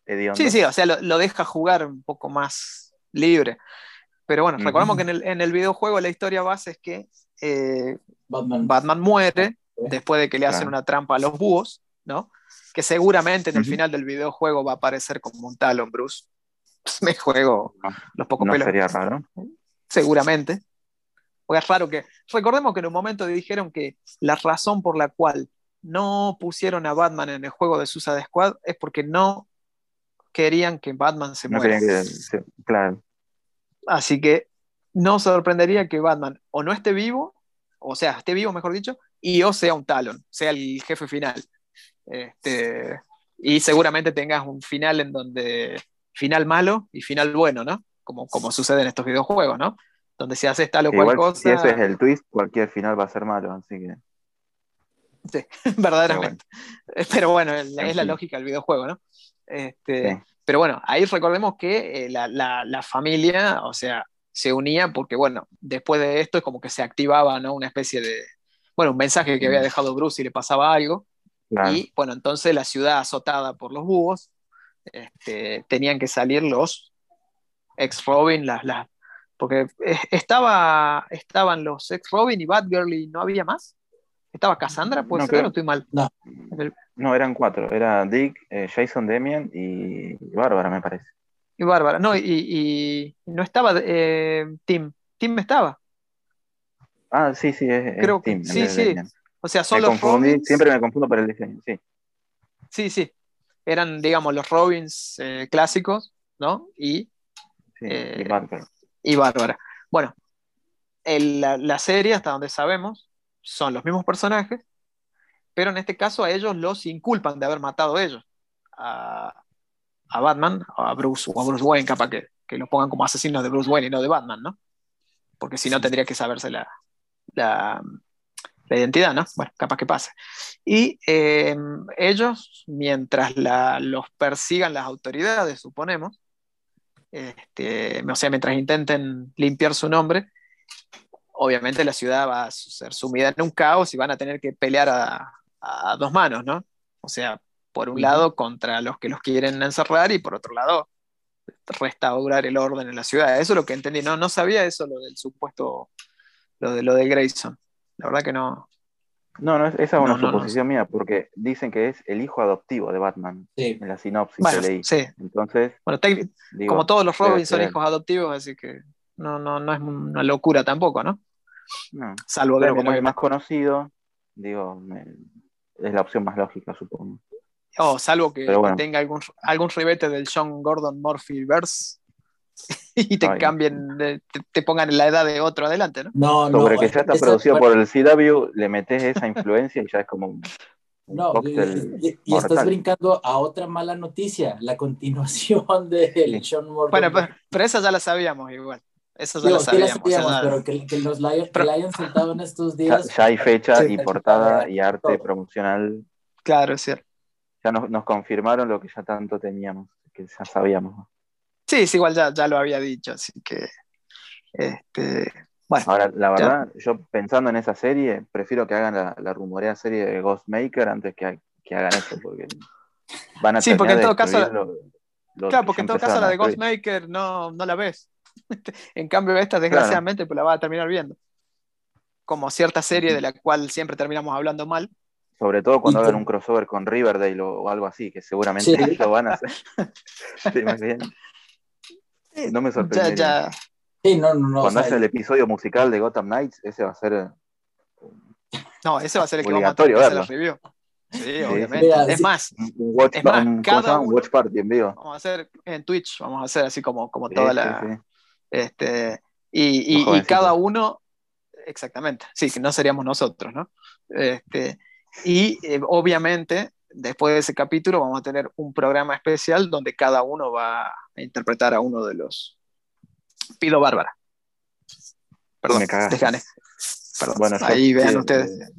hediondo. Sí, sí, o sea, lo, deja jugar un poco más libre. Pero bueno, recordemos que en el, en el, videojuego la historia base es que eh, Batman. muere después de que le hacen una trampa a los búhos, ¿no? Que seguramente en el final del videojuego va a aparecer como un Talon Bruce. *laughs* Me juego los pocos no sería raro. Seguramente. Porque es raro que. Recordemos que en un momento dijeron que la razón por la cual no pusieron a Batman en el juego de Suicide Squad es porque no querían que Batman se muera. claro. Así que no sorprendería que Batman o no esté vivo, o sea, esté vivo, mejor dicho, y o sea un Talon, sea el jefe final. Este, y seguramente tengas un final en donde, final malo y final bueno, ¿no? Como, como sucede en estos videojuegos, ¿no? Donde si haces tal o cual cosa. Si ese es el twist, cualquier final va a ser malo, así que. Sí, *laughs* verdaderamente. Pero bueno, es, la lógica del videojuego, ¿no? Este, Pero bueno, ahí recordemos que eh, la, la, familia, o sea, se unía porque, bueno, después de esto es como que se activaba, ¿no? Una especie de, bueno, un mensaje que había mm. dejado Bruce y le pasaba algo. Y bueno, entonces la ciudad azotada por los búhos, este, tenían que salir los ex-Robin, las, las, porque estaba, estaban los ex-Robin y Batgirl y no había más. ¿Estaba Cassandra? pues no, estoy mal? No. eran cuatro. Era Dick, eh, Jason Demian y Bárbara, me parece. y Bárbara. No, y, no estaba eh, Tim. Tim estaba. Ah, sí, sí, es, Creo Tim. Sí, sí. O sea, son los Robins. Siempre me confundo por el diseño, sí. Sí, sí. Eran, digamos, los Robins eh, clásicos, ¿no? Y, sí, y Bárbara. Y Bárbara. Bueno, la, serie, hasta donde sabemos, son los mismos personajes, pero en este caso a ellos los inculpan de haber matado a ellos. A, Batman, a Bruce o a Bruce Wayne, capaz que, que los pongan como asesinos de Bruce Wayne y no de Batman, ¿no? Porque si no tendría que saberse la, la, identidad, ¿no? Bueno, capaz que pase. Y eh, ellos, mientras los persigan las autoridades, suponemos, este, o sea, mientras intenten limpiar su nombre, obviamente la ciudad va a ser sumida en un caos y van a tener que pelear a, dos manos, ¿no? O sea, por un lado contra los que los quieren encerrar y por otro lado restaurar el orden en la ciudad. Eso es lo que entendí. No, no sabía eso, lo del supuesto, lo de lo de Grayson. La verdad que no. No, no, esa es una suposición mía, porque dicen que es el hijo adoptivo de Batman en la sinopsis que leí. Sí. Entonces, bueno, como todos los Robins son hijos adoptivos, así que no, no, no es una locura tampoco, ¿no? No. Salvo Pero como es más conocido, digo, es la opción más lógica, supongo. Oh, salvo que, tenga algún, algún ribete del John Gordon Murphy verse *laughs* y te cambien, te, pongan en la edad de otro adelante, ¿no? No, Sobre que ya está producido por el CW, le metes esa influencia y ya es como un. *laughs* No, y, estás brincando a otra mala noticia, la continuación *laughs* de John Morgan. Bueno, pero, pero, esa ya la sabíamos igual. Eso ya lo sabíamos. pero que, que los la hayan sentado en estos días. Ya, hay fecha y portada y arte promocional. Claro, es cierto. Ya nos, nos, confirmaron lo que ya tanto teníamos, que ya sabíamos. Sí, es igual ya, ya lo había dicho, así que. Este, bueno. Ahora, la verdad, yo pensando en esa serie, prefiero que hagan la, la rumoreada serie de Ghostmaker antes que, que hagan eso, porque van a Sí, porque en todo caso. claro, porque en todo caso la de Ghostmaker no, no la ves. *laughs* en cambio, esta, desgraciadamente, pues la va a terminar viendo. Como cierta serie de la cual siempre terminamos hablando mal. Sobre todo cuando hagan un crossover con Riverdale o, algo así, que seguramente *laughs* lo van a hacer. *laughs* No me sorprende. Cuando hacen el episodio musical de Gotham Knights, ese va a ser. No, ese va a ser el que vamos a hacer la review. Sí, obviamente. es más, un watch, es más, cada watch party en vivo. Vamos a hacer en Twitch, vamos a hacer así como, como toda la. Este, y, y, cada uno, exactamente, sí, que no seríamos nosotros, ¿no? Este, y eh, obviamente, después de ese capítulo, vamos a tener un programa especial donde cada uno va a interpretar a uno de los. Pido Bárbara. Perdón, me cagaste. Perdón. Bueno, ahí vean ustedes.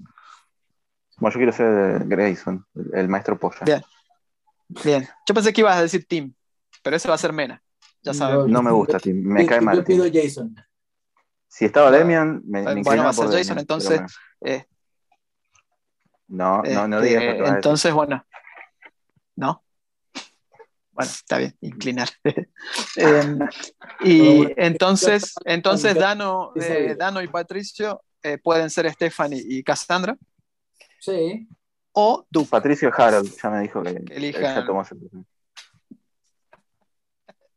Bueno, yo quiero ser Grayson, el, maestro polla. Bien. Bien. Yo pensé que ibas a decir Tim, pero ese va a ser Mena. Ya sabes. No, me gusta, Tim. Me cae mal. Yo pido Jason. Si estaba Demian, me, me Bueno, va a ser Jason, entonces. Eh, no, no, no digas. Este, entonces, bueno. ¿No? Bueno, está bien, inclinar. *laughs* Em, y entonces, entonces Dano, eh, Dano y Patricio eh, pueden ser Stephanie y Cassandra. Sí. O tú. Patricio Harold ya me dijo que, que elija. tomó ese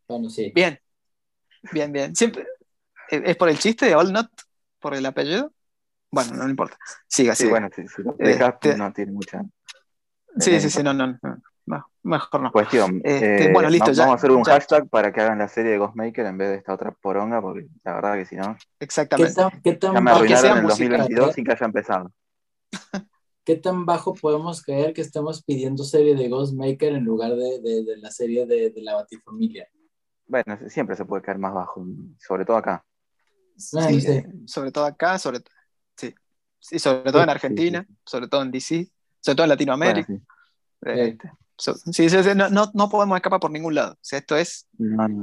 bueno, sí. Bien. Bien, bien. Siempre, ¿Es por el chiste de All Not? ¿Por el apellido? Bueno, no importa. Siga, sí, bueno, si, si lo este, no tiene mucha. Sí, sí, sí, no, no, no, mejor no. Cuestión. Este, eh, bueno, listo, ya. Vamos a hacer un hashtag para que hagan la serie de Ghostmaker en vez de esta otra poronga, porque la verdad que si no. Exactamente. ¿Qué tan, ya me arruinaron en el 2022 sin que haya empezado. ¿Qué tan bajo podemos caer que estamos pidiendo serie de Ghostmaker en lugar de, de, de la serie de, de la Batifamilia? Bueno, siempre se puede caer más bajo, sobre todo acá. Sí, Sobre todo acá, sobre, sí. Sí sobre todo en Argentina, sobre todo en DC, sobre todo en Latinoamérica. Este, sí. sí, no, no, no, podemos escapar por ningún lado. O sea, esto es,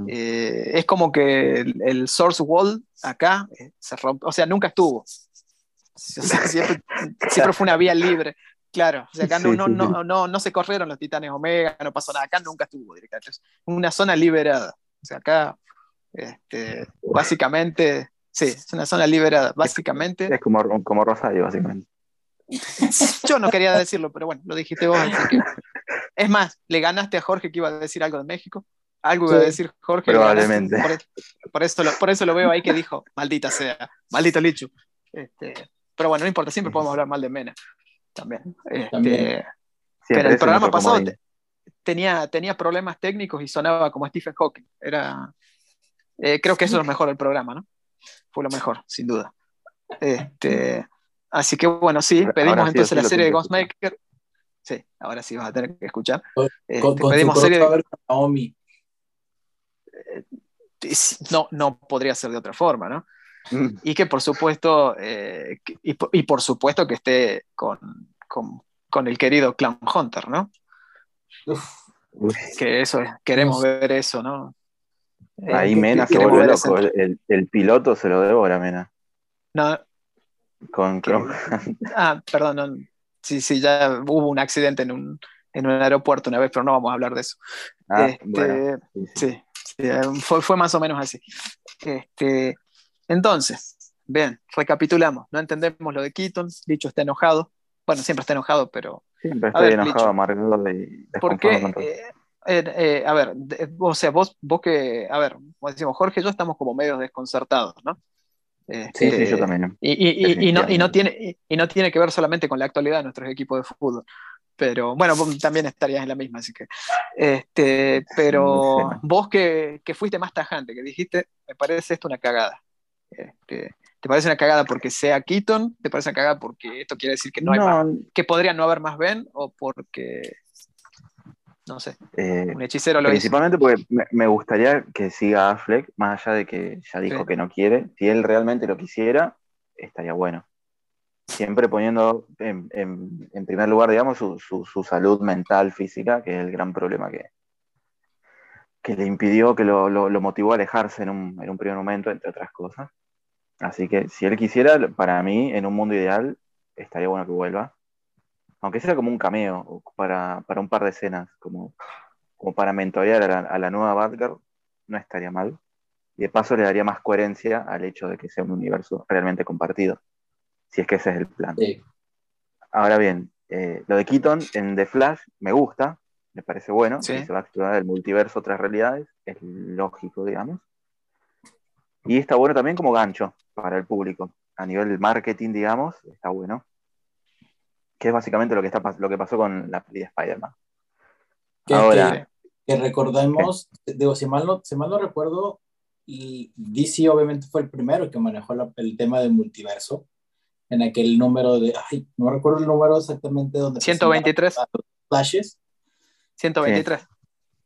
eh, es como que el, source wall acá eh, se rompe, o sea, nunca estuvo. *laughs* siempre, siempre, fue una vía libre. Claro, o sea, acá no, no, no, no, no se corrieron los titanes Omega, no pasó nada, acá nunca estuvo directamente. Una zona liberada. O sea, acá, este, básicamente, sí, es una zona liberada, básicamente. Es como, como Rosario, básicamente. Yo no quería decirlo, pero bueno, lo dijiste vos. es más, le ganaste a Jorge que iba a decir algo de México. algo iba a decir Jorge. Probablemente. Por, eso lo, por eso lo veo ahí que dijo, maldita sea, maldito Lichu. Este, pero bueno, no importa, siempre podemos hablar mal de Mena. También. Este, pero el programa pasado tenía, tenía problemas técnicos y sonaba como Stephen Hawking. Era, eh, creo que eso es lo mejor del programa, ¿no? Fue lo mejor, sin duda. Este, así que bueno, sí, pedimos entonces la serie de Ghostmaker. Sí, ahora sí vas a tener que escuchar. Este, pedimos serie de... Naomi. Eh, no, no podría ser de otra forma, ¿no? Mm. Y que por supuesto, eh, y, por, supuesto que esté con, con, el querido Clown Hunter, ¿no? Que eso queremos ver eso, ¿no? Eh, Ahí Mena se vuelve loco, el, piloto se lo devora, Mena. No. Con Clown Ah, perdón, sí, sí, ya hubo un accidente en un, en un aeropuerto una vez, pero no vamos a hablar de eso. Ah, este, sí, fue, fue, más o menos así. Este, entonces, bien, recapitulamos. No entendemos lo de Keaton. Dicho está enojado. Bueno, siempre está enojado, pero. Siempre estoy enojado, amargado y ¿Por qué? Eh, eh, a ver, o sea, vos, vos que, a ver, como decimos, Jorge y yo estamos como medio desconcertados, ¿no? sí, sí, yo también. Y, y, no, y, no tiene, y no tiene que ver solamente con la actualidad de nuestros equipos de fútbol. Pero bueno, vos también estarías en la misma, así que. Este, pero vos que, que fuiste más tajante, que dijiste, me parece esto una cagada. Este, ¿Te parece una cagada porque sea Keaton? ¿Te parece una cagada porque esto quiere decir que no, hay más, que podría no haber más Ben? ¿O porque, no sé, eh, un hechicero lo Principalmente porque me, gustaría que siga Affleck, más allá de que ya dijo que no quiere. Si él realmente lo quisiera, estaría bueno. Siempre poniendo en, primer lugar, digamos, su, salud mental, física, que es el gran problema que, que le impidió, que lo, motivó a alejarse en un, en un primer momento, entre otras cosas. Así que si él quisiera, para mí, en un mundo ideal, estaría bueno que vuelva. Aunque sea como un cameo, para, un par de escenas, como, como para mentorear a la, nueva Batgirl, no estaría mal. Y de paso le daría más coherencia al hecho de que sea un universo realmente compartido. Si es que ese es el plan. Ahora bien, eh, lo de Keaton en The Flash me gusta, me parece bueno. se va a explorar el multiverso, otras realidades, es lógico, digamos. Y está bueno también como gancho para el público. A nivel marketing, digamos, está bueno. Que es básicamente lo que, está, lo que pasó con la peli de Spider-Man. Ahora. Que, recordemos, digo, si mal, no, si mal no recuerdo, y DC obviamente fue el primero que manejó el tema del multiverso. En aquel número de. Ay, no recuerdo el número exactamente donde. 123. Flashes. 123.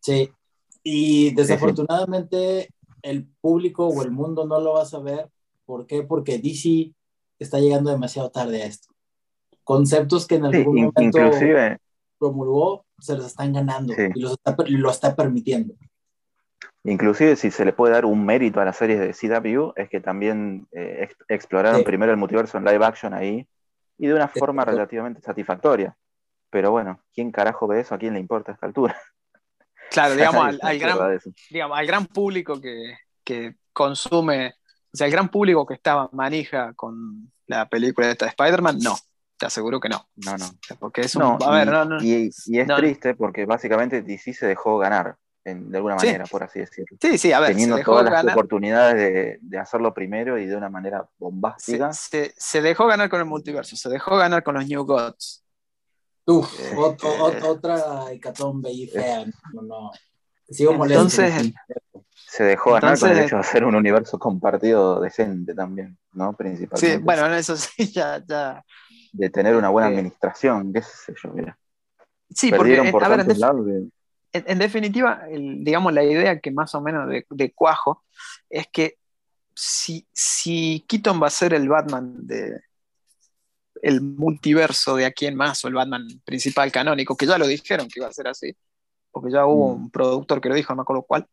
Sí. Y desafortunadamente el público o el mundo no lo va a saber. ¿Por qué? Porque DC está llegando demasiado tarde a esto. Conceptos que en algún momento inclusive, promulgó se los están ganando y lo está permitiendo. Inclusive si se le puede dar un mérito a las series de CW es que también eh, exploraron primero el multiverso en live action ahí y de una forma relativamente satisfactoria. Pero bueno, ¿quién carajo ve eso? ¿A quién le importa a esta altura? *laughs* Claro, *laughs* digamos al, gran, digamos, al gran público que, consume, o sea, el gran público que estaba manija con la película de esta Spider-Man, no, te aseguro que no. No, no. Porque es un. a ver, no, no, y, es triste porque básicamente DC se dejó ganar, de alguna manera, por así decirlo. Sí, sí, a ver. Teniendo todas las oportunidades de, hacerlo primero y de una manera bombástica. Se, se, dejó ganar con el multiverso, se dejó ganar con los New Gods. Uf, eh, otra hecatombe y fea. No, no. Sigo Entonces, se dejó ganar con el hecho de hacer un universo compartido decente también, ¿no? Principalmente. Sí, bueno, eso sí, *laughs* ya, ya. De tener una buena administración, qué sé yo, mira. Sí, porque, a ver, en, definitiva, digamos, la idea que más o menos de, de Cuajo es que si, si Keaton va a ser el Batman de, el multiverso de aquí en más o el Batman principal canónico, que ya lo dijeron que iba a ser así, porque ya hubo mm. un productor que lo dijo, no me acuerdo cuál.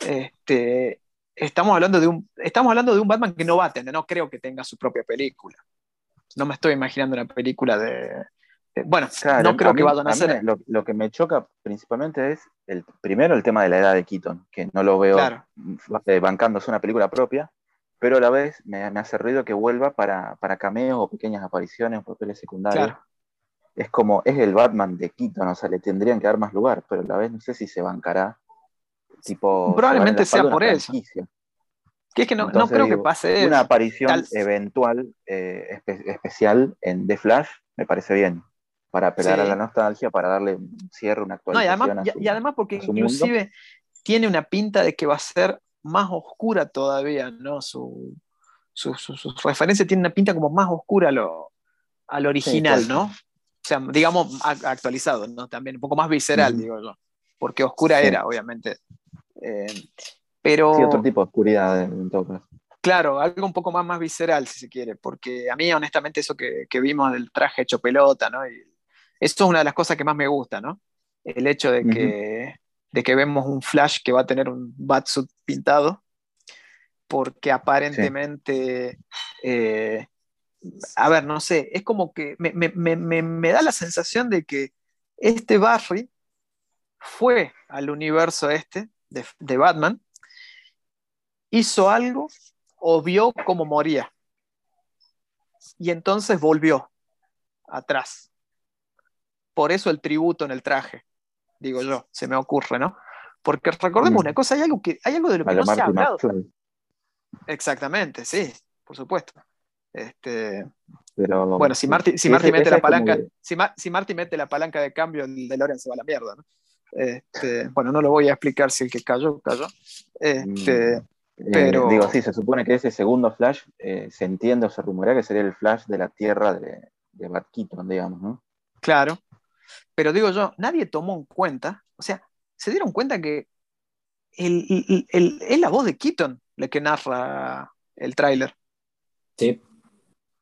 este, estamos, hablando de un, estamos hablando de un Batman que no va a tener, no creo que tenga su propia película. No me estoy imaginando una película de. bueno, no creo que vayan a, hacer. Lo, que me choca principalmente es, el, primero, el tema de la edad de Keaton, que no lo veo eh, bancándose una película propia pero a la vez me, hace ruido que vuelva para, para, cameos o pequeñas apariciones o papeles secundarios. Es como, es el Batman de Keaton, o sea, le tendrían que dar más lugar, pero a la vez no sé si se bancará tipo. Probablemente sea por eso. Que es que no, creo que pase Una aparición eventual eh, especial en The Flash me parece bien. Para apelar a la nostalgia, para darle un cierre, una actualización. y, además, porque inclusive tiene una pinta de que va a ser más oscura todavía, ¿no? Su, su, referencia tiene una pinta como más oscura a lo, al original, ¿no? O sea, digamos, actualizado, ¿no? También un poco más visceral, digo yo. Porque oscura era, obviamente. Eh, pero... Sí, otro tipo de oscuridad en todo caso. Claro, algo un poco más, más visceral, si se quiere, porque a mí, honestamente, eso que, que vimos del traje hecho pelota, ¿no? Y eso es una de las cosas que más me gusta, ¿no? El hecho de que, de que vemos un Flash que va a tener un batsuit pintado, porque aparentemente, eh, a ver, no sé, es como que me, me, me, me, da la sensación de que este Barry fue al universo este de, de Batman, hizo algo o vio cómo moría. Y entonces volvió atrás. Por eso el tributo en el traje, digo yo, se me ocurre, ¿no? Porque recordemos mm. una cosa, hay algo, que, hay algo de lo que no se ha hablado. Exactamente, sí, por supuesto. Este, bueno, si Marty, si Marty mete la palanca, si, si, Marty mete la palanca de cambio, el de Loren se va a la mierda, ¿no? Este, bueno, no lo voy a explicar si el que cayó, cayó. Este, mm. Eh, pero... digo, sí, se supone que ese segundo Flash eh, se entiende o se rumorea que sería el Flash de la Tierra de, de Bart Keaton, digamos, ¿no? Claro. Pero digo yo, nadie tomó en cuenta, o sea, se dieron cuenta que el, es la voz de Keaton la que narra el tráiler. Sí.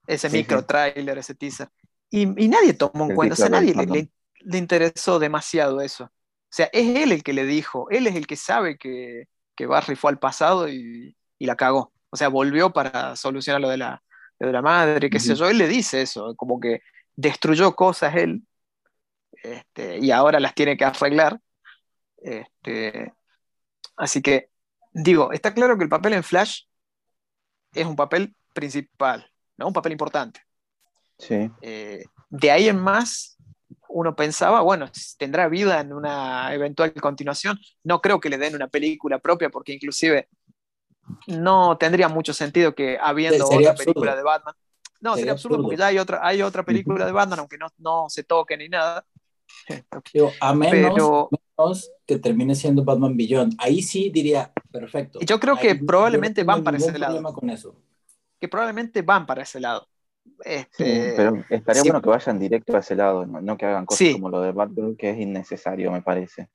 Ese micro tráiler, ese teaser. Y, nadie tomó en cuenta, o sea, nadie le, le, interesó demasiado eso. O sea, es él el que le dijo, él es el que sabe que, que Barry fue al pasado y, la cagó. O sea, volvió para solucionar lo de la, de la madre, qué sé yo. Él le dice eso, como que destruyó cosas él este, y ahora las tiene que arreglar. Este, así que, digo, está claro que el papel en Flash es un papel principal, ¿no? un papel importante. Sí. Eh, de ahí en más, uno pensaba, bueno, tendrá vida en una eventual continuación. No creo que le den una película propia, porque inclusive no tendría mucho sentido que habiendo otra película de Batman. No, sería, absurdo, porque ya hay otra, hay otra película de Batman, aunque no, no se toque ni nada. *laughs* a menos, que termine siendo Batman Beyond. Ahí sí diría, perfecto. Yo creo que probablemente van para ese lado. Con eso. Que probablemente van para ese lado. Este, pero estaría bueno que vayan directo a ese lado, no, que hagan cosas como lo de Batgirl, que es innecesario, me parece.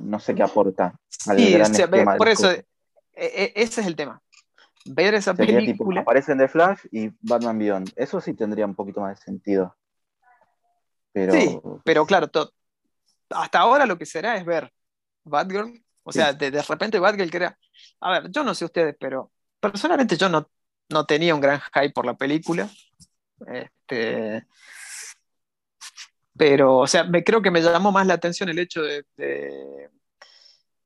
No, sé qué aporta al gran Por eso, e, e, ese es el tema. Ver esa película. aparecen de Flash y Batman Beyond. Eso sí tendría un poquito más de sentido. Pero, sí, pero claro, hasta ahora lo que será es ver Batgirl. O sea, de, de, repente Batgirl crea. A ver, yo no sé ustedes, pero personalmente yo no, no tenía un gran hype por la película. Este, pero, o sea, me, creo que me llamó más la atención el hecho de,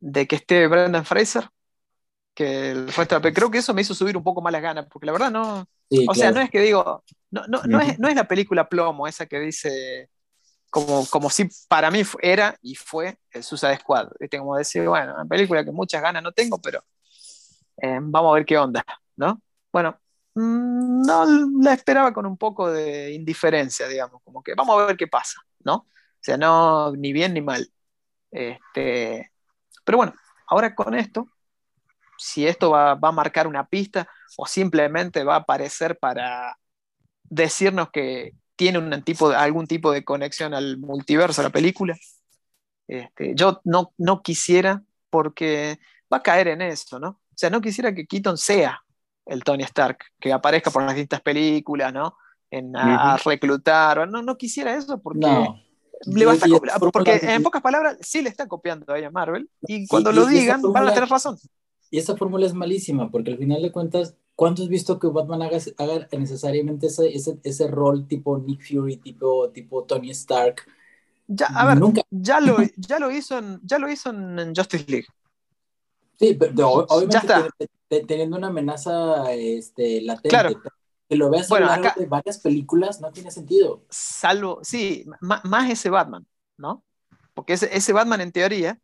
de, que esté Brendan Fraser que el resto Creo que eso me hizo subir un poco más las ganas, porque la verdad no. o sea, no es que digo. No, no, no, es, no es la película plomo, esa que dice. Como, como si para mí era y fue el Suicide Squad. ¿viste? Como decir, bueno, una película que muchas ganas no tengo, pero eh, vamos a ver qué onda, ¿no? Bueno, no la esperaba con un poco de indiferencia, digamos, como que vamos a ver qué pasa, ¿no? O sea, no ni bien ni mal. Este, pero bueno, ahora con esto, si esto va, a marcar una pista o simplemente va a aparecer para decirnos que tiene un tipo algún tipo de conexión al multiverso, a la película, este, yo no, no quisiera porque va a caer en eso, ¿no? O sea, no quisiera que Keaton sea el Tony Stark, que aparezca por las distintas películas, ¿no? En, a, reclutar, no, no quisiera eso porque... Le va a porque en pocas palabras sí le está copiando a ella Marvel y cuando lo digan van a tener razón. Y esa fórmula es malísima porque al final de cuentas, ¿cuánto has visto que Batman haga, haga necesariamente ese, ese, ese, rol tipo Nick Fury, tipo, tipo Tony Stark? Ya, a ver, Nunca. Ya, lo, *laughs* ya, lo hizo en, ya lo hizo en Justice League. Sí, pero obviamente teniendo una amenaza este, latente. Claro. Que lo veas bueno, a lo largo de varias películas no tiene sentido. Salvo, sí, más, ese Batman, ¿no? Porque ese, ese, Batman en teoría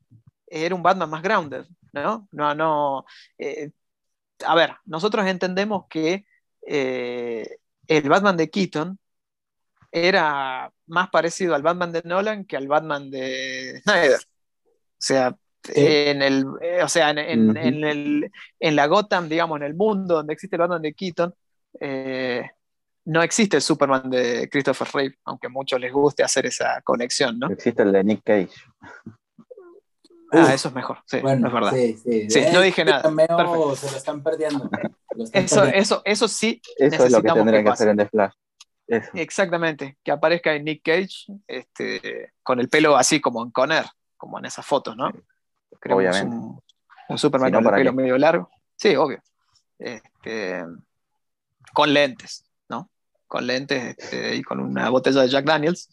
era un Batman más grounded. ¿no? No, no. Eh, a ver, nosotros entendemos que eh, el Batman de Keaton era más parecido al Batman de Nolan que al Batman de Snyder. O sea, en el, eh, o sea, en, el, en, la Gotham, digamos, en el mundo donde existe el Batman de Keaton, no existe el Superman de Christopher Reeve, aunque a muchos les guste hacer esa conexión, ¿no? Existe el de Nick Cage. Ah, eso es mejor, sí, bueno, es verdad. Sí, sí. sí no dije nada. Se lo están perdiendo. *laughs* eso, Eso, eso sí. Eso es lo que tendría que, hacer en The Flash. Exactamente, que aparezca en Nick Cage este, con el pelo así como en Conner, como en esas fotos, ¿no? Obviamente. Un, Superman con el pelo medio largo. Sí, obvio. Este, con lentes, ¿no? Con lentes este, y con una botella de Jack Daniels.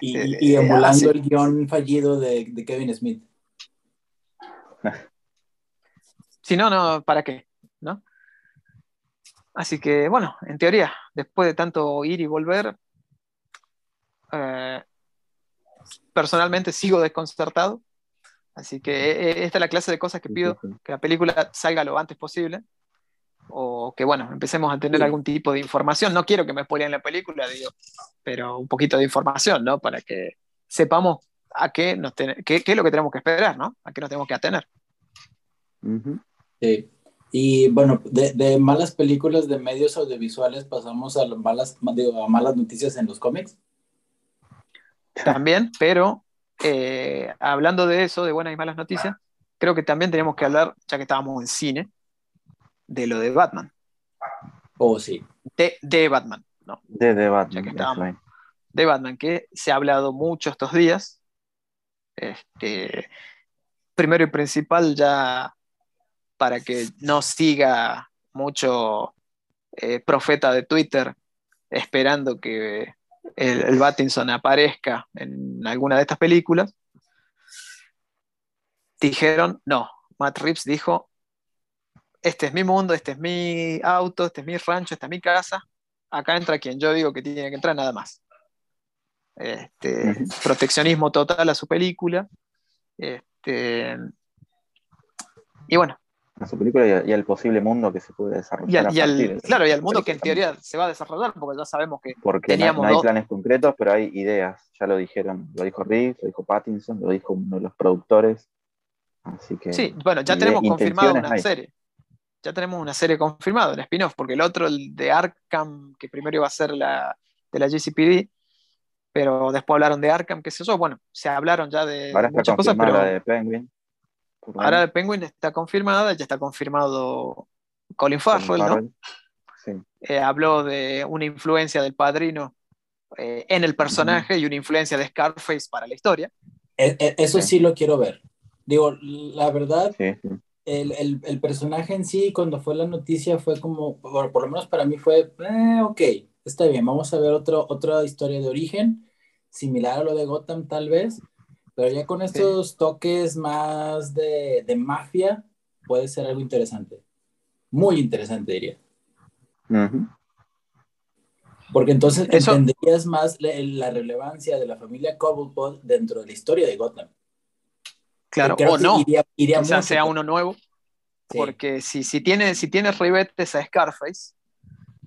y, este, emulando el guion fallido de Kevin Smith. *laughs* si no, no, ¿para qué? ¿No? Así que, bueno, en teoría, después de tanto ir y volver, eh, personalmente sigo desconcertado. Así que eh, eh, esta es la clase de cosas que pido, que la película salga lo antes posible. O que, bueno, empecemos a tener algún tipo de información. No quiero que me spoileen la película, digo, pero un poquito de información, ¿no? Para que sepamos a qué, nos qué, es lo que tenemos que esperar, ¿no? A qué nos tenemos que atener. Sí. Y bueno, de, malas películas de medios audiovisuales pasamos a, malas, a malas noticias en los cómics. También, pero eh, hablando de eso, de buenas y malas noticias, creo que también tenemos que hablar, ya que estábamos en cine, de lo de Batman. Oh, sí. De, de Batman, ¿no? De, de Batman. de Batman, que se ha hablado mucho estos días, este, primero y principal, ya para que no siga mucho eh, profeta de Twitter esperando que el, el Battinson aparezca en alguna de estas películas, dijeron, no, Matt Reeves dijo, este es mi mundo, este es mi auto, este es mi rancho, esta es mi casa, acá entra quien yo digo que tiene que entrar nada más. Este, proteccionismo total a su película. Este, y bueno. A su película y, al posible mundo que se puede desarrollar. Y claro, y al mundo que en teoría se va a desarrollar, porque ya sabemos que porque teníamos no, hay planes concretos, pero hay ideas. Ya lo dijeron, lo dijo Reeves, lo dijo Pattinson, lo dijo uno de los productores. Así que. Sí, bueno, ya tenemos confirmado una serie. Ya tenemos una serie confirmada, el spin-off, porque el otro, el de Arkham, que primero iba a ser la de la GCPD, pero después hablaron de Arkham, qué sé yo, bueno, se hablaron ya de muchas cosas, pero la de Penguin. Ahora de Penguin está confirmada, ya está confirmado Colin Farrell, ¿no? Sí. Eh, habló de una influencia del padrino eh, en el personaje y una influencia de Scarface para la historia. E, e, eso sí. lo quiero ver. Digo, la verdad, el, el, el, personaje en sí, cuando fue la noticia, fue como, por, por lo menos para mí fue, eh, ok, está bien, vamos a ver otro, otra historia de origen, similar a lo de Gotham tal vez, pero ya con estos toques más de, de, mafia, puede ser algo interesante. Muy interesante, diría. Porque entonces entenderías más la, relevancia de la familia Cobblepot dentro de la historia de Gotham. Claro, o no. Iría, sea uno nuevo. Porque si, si, tiene, si tiene ribetes a Scarface,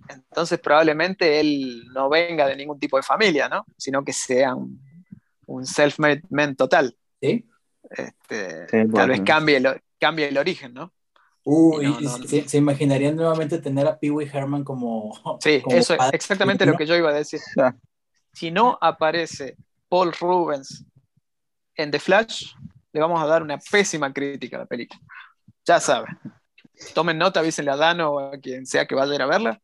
entonces probablemente él no venga de ningún tipo de familia, ¿no? Sino que sea un, self-made man total. ¿Sí? Este, tal vez cambie el, cambie el origen, ¿no? se, imaginarían nuevamente tener a Pee Wee Herman como. Sí, *laughs* eso es exactamente lo que yo iba a decir. Si no aparece Paul Rubens en The Flash, le vamos a dar una pésima crítica a la película. Ya saben. Tomen nota, avísenle a Dano o a quien sea que vaya a ir a verla.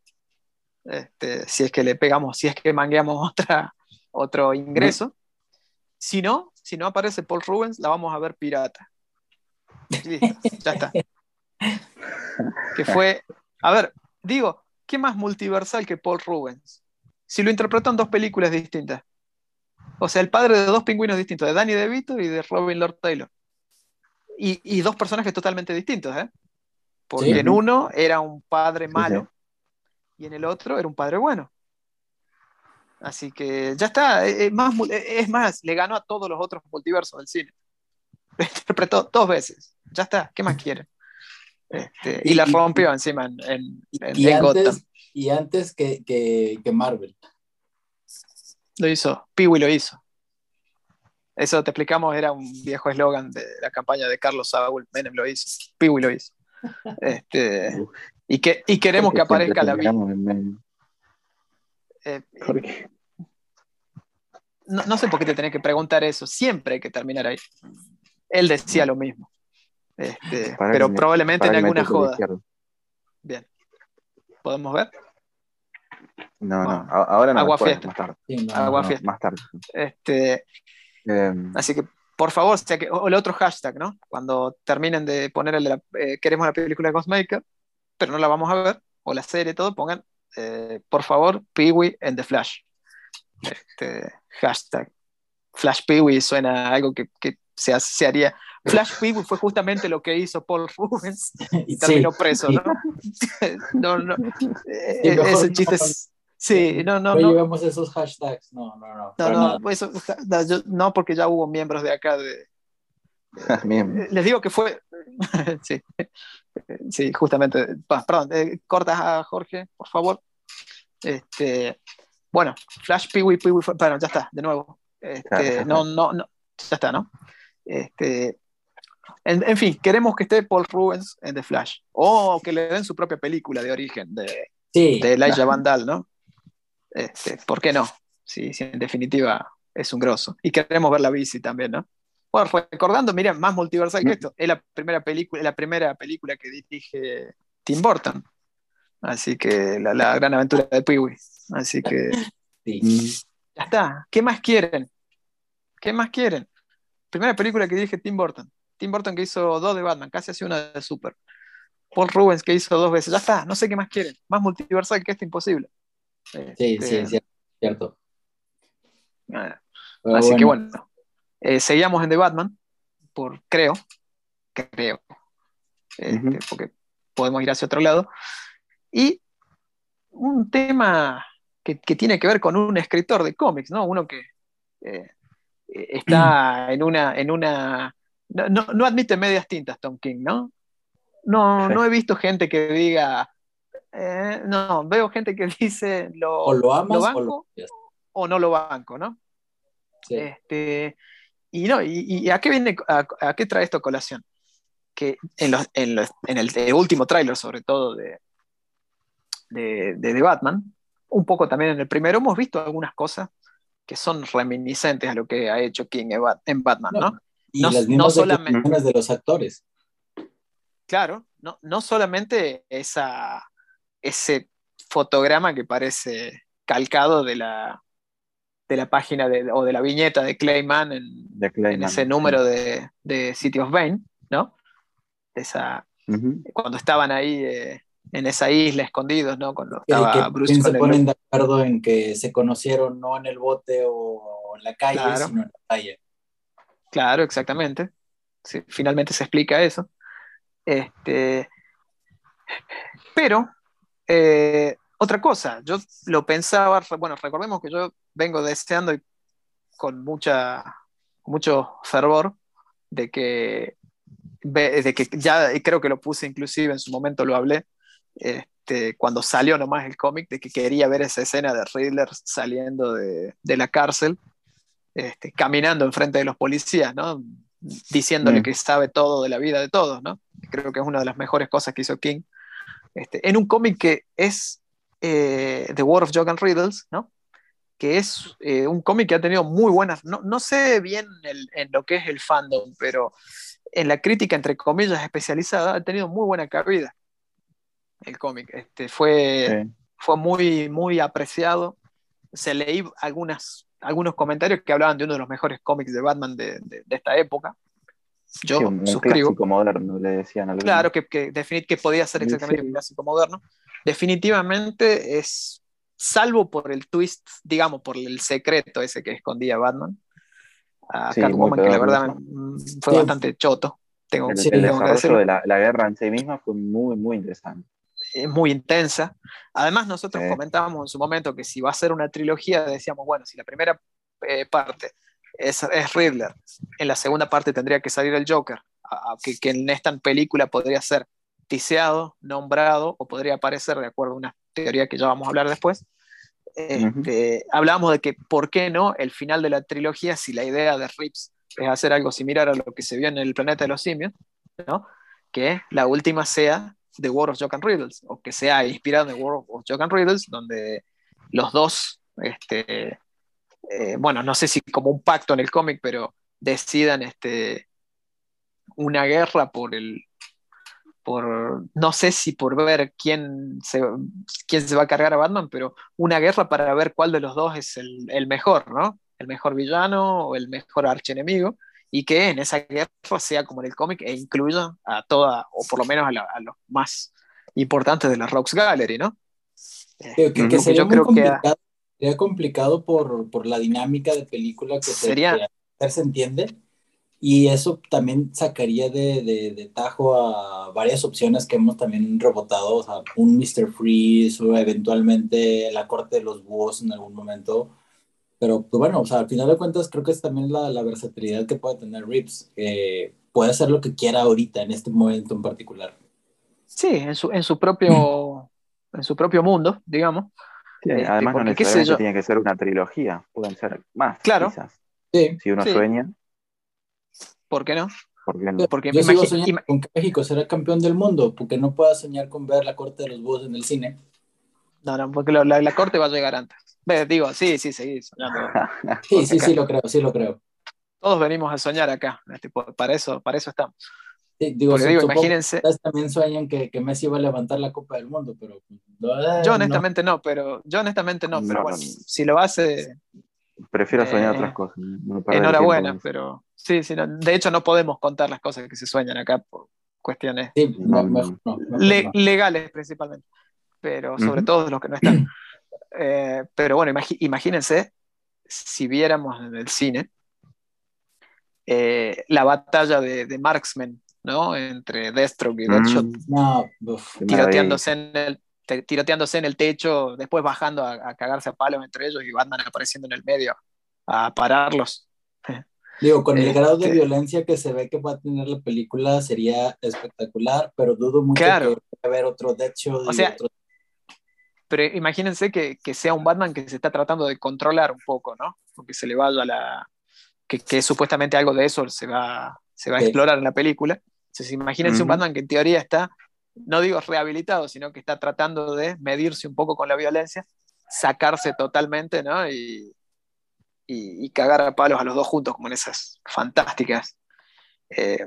Este, si es que le pegamos, si es que mangueamos *laughs* otra, otro ingreso. Si no, si no aparece Paul Rubens, la vamos a ver pirata. ya está. Que fue, a ver, digo, ¿qué más multiversal que Paul Rubens? Si lo interpretan dos películas distintas. O sea, el padre de dos pingüinos distintos, de Danny DeVito y de Robin Lord Taylor. Y, dos personajes totalmente distintos, ¿eh? Porque en uno era un padre malo y en el otro era un padre bueno. Así que ya está, e, es más, es más, le ganó a todos los otros multiversos del cine. Lo *laughs* interpretó dos veces. Ya está, ¿qué más quieren? Este, y, la rompió encima en, en, y, antes, Y antes que, que, que Marvel. Lo hizo, Peewee lo hizo. Eso te explicamos, era un viejo eslogan de la campaña de Carlos Saúl. Menem lo hizo, Peewee lo hizo. Este, *laughs* y, que, y queremos que aparezca la vida. Eh, no, no, sé por qué te tenés que preguntar eso, siempre hay que terminar ahí. Él decía lo mismo, este, pero probablemente en alguna joda. Bien, ¿podemos ver? No, no, ahora no. Agua fiesta. Más tarde. Agua fiesta. Más tarde. Este, em. Así que, por favor, o el otro hashtag, ¿no? Cuando terminen de poner el de la, eh, queremos la película de Ghostmaker, pero no la vamos a ver, o la serie, todo, pongan, eh, por favor, Peewee en The Flash. Este, hashtag. Flash Peewee suena a algo que, que se, se, haría. Flash Peewee fue justamente lo que hizo Paul Rubens y terminó preso, ¿no? *laughs* no, no. Eh, ese chiste es, Sí, no, no. No llevamos esos hashtags, no, no, no. No, no, eso, no, porque ya hubo miembros de acá de. *laughs* les digo que fue. *laughs* sí, sí, justamente. Perdón, eh, cortas a Jorge, por favor. Este, bueno, Flash Peewee, Peewee, bueno, ya está, de nuevo. Este, no, no, no, ya está, ¿no? Este, en, en, fin, queremos que esté Paul Rubens en The Flash. O que le den su propia película de origen de, de Elijah Vandal, ¿no? Este, ¿Por qué no? Sí, en definitiva es un grosso. Y queremos ver la bici también, ¿no? Bueno, recordando, miren, más multiversal que esto, es la primera película, la primera película que dirige Tim Burton. Así que la, gran aventura de Pee-wee. Así que ya está. ¿Qué más quieren? ¿Qué más quieren? Primera película que dirige Tim Burton. Tim Burton que hizo dos de Batman, casi hace una de Super. Paul Rubens que hizo dos veces. Ya está, no sé qué más quieren. Más multiversal que esto imposible. Sí, sí, es este, cierto. así que bueno, eh, seguíamos en The Batman, por creo, creo, este, porque podemos ir hacia otro lado. Y un tema que, tiene que ver con un escritor de cómics, ¿no? Uno que eh, está *clears throat* en una, en una no, no, admite medias tintas Tom King, ¿no? No, no he visto gente que diga, eh, no, veo gente que *laughs* dice lo, o lo amas banco o, no lo banco, ¿no? Este, y no, y, a qué viene, a, qué trae esto colación? Que en, en, el, último tráiler, sobre todo de, de, de, Batman, un poco también en el primero, hemos visto algunas cosas que son reminiscentes a lo que ha hecho King en Batman, ¿no? Y las mismas solamente de los actores. Claro, no, no solamente esa, ese fotograma que parece calcado de la, de la página de, o de la viñeta de Clayman en, ese número de, de, City of Bane, ¿no? Esa, Cuando estaban ahí eh, en esa isla escondidos, ¿no? Cuando estaba Bruce se ponen de acuerdo en que se conocieron no en el bote o en la calle, sino en la calle. Claro, exactamente. finalmente se explica eso. Este, pero eh, otra cosa, yo lo pensaba, bueno, recordemos que yo vengo deseando con mucha, mucho fervor de que, de que ya creo que lo puse inclusive en su momento lo hablé, este, cuando salió nomás el cómic, de que quería ver esa escena de Riddler saliendo de, la cárcel, este, caminando enfrente de los policías, ¿no? diciéndole mm. que sabe todo de la vida de todos, ¿no? Creo que es una de las mejores cosas que hizo King este, en un cómic que es eh, The War of Joke and Riddles, ¿no? Que es eh, un cómic que ha tenido muy buenas, no, no sé bien en lo que es el fandom, pero en la crítica, entre comillas, especializada, ha tenido muy buena cabida el cómic. Este, fue, fue muy, muy apreciado. Se leí algunas, algunos comentarios que hablaban de uno de los mejores cómics de Batman de, de esta época. Yo un, suscribo. moderno, le decían. Claro, que, que, que podía ser exactamente un clásico moderno. Definitivamente es, salvo por el twist, digamos, por el secreto ese que escondía Batman, a Catwoman, que la verdad fue bastante choto. Tengo, el, el desarrollo de la, la, guerra en sí misma fue muy, muy interesante. Es muy intensa. Además, nosotros comentábamos en su momento que si va a ser una trilogía, decíamos, bueno, si la primera eh, parte es, Riddler. En la segunda parte tendría que salir el Joker. que, en esta película podría ser tiseado, nombrado o podría aparecer de acuerdo a una teoría que ya vamos a hablar después. Este, hablábamos de que, ¿por qué no? El final de la trilogía, si la idea de Rips es hacer algo similar a lo que se vio en el planeta de los simios, ¿no? que la última sea The World of Joke and Riddles, o que sea inspirado en The World of Joke and Riddles, donde los dos, este, eh, bueno, no sé si como un pacto en el cómic, pero decidan este, una guerra por el, por, no sé si por ver quién se, quién se va a cargar a Batman, pero una guerra para ver cuál de los dos es el, el mejor, ¿no? El mejor villano o el mejor archienemigo y que en esa guerra sea como en el cómic e incluya a toda, o por lo menos a, los más importantes de la Rocks Gallery, ¿no? que, que, sería yo creo complicado, que sería complicado por, por, la dinámica de película que sería... se, se entiende y eso también sacaría de, de, de, tajo a varias opciones que hemos también rebotado, o sea, un Mr. Freeze o eventualmente la corte de los búhos en algún momento pero pues bueno, o sea, al final de cuentas creo que es también la, la versatilidad que puede tener Rips, que puede hacer lo que quiera ahorita, en este momento en particular. Sí, en su, en su, propio, *clears throat* en su propio mundo, digamos. Este, además no necesariamente tiene que ser una trilogía, pueden ser más, claro. quizás. Sí. Si uno sueña. ¿Por qué no? Porque Yo sigo soñando con que México será campeón del mundo, porque no pueda soñar con ver la corte de los búhos en el cine. No, no, porque la, la corte va a llegar antes. Digo, sí, sí, sí, soñando. *laughs* sí, sí, sí, lo creo, sí lo creo. Todos venimos a soñar acá, este, para eso, para eso estamos. digo, imagínense. También sueñan que, que, Messi va a levantar la Copa del Mundo, pero. Eh, yo honestamente no. pero. Yo honestamente no, pero bueno, si lo hace. Prefiero soñar otras eh, cosas. enhorabuena, pero. Sí, sí, de hecho no podemos contar las cosas que se sueñan acá por cuestiones legales principalmente, pero sobre todo de los que no están. Eh, pero bueno, imagínense si viéramos en el cine eh, la batalla de, Marksman, ¿no? Entre Deathstroke y mm. Deadshot. tiroteándose, en el, tiroteándose en el techo, después bajando a, cagarse a palos entre ellos y Batman apareciendo en el medio a pararlos. *laughs* Digo, con el grado de este violencia que se ve que va a tener la película sería espectacular, pero dudo mucho que vaya a haber otro Deadshot o sea, pero imagínense que, sea un Batman que se está tratando de controlar un poco, ¿no? Porque se le vaya a la... que, supuestamente algo de eso se va, se va a explorar en la película. Entonces imagínense un Batman que en teoría está, no digo rehabilitado, sino que está tratando de medirse un poco con la violencia, sacarse totalmente, ¿no? Y, cagar a palos a los dos juntos, como en esas fantásticas eh,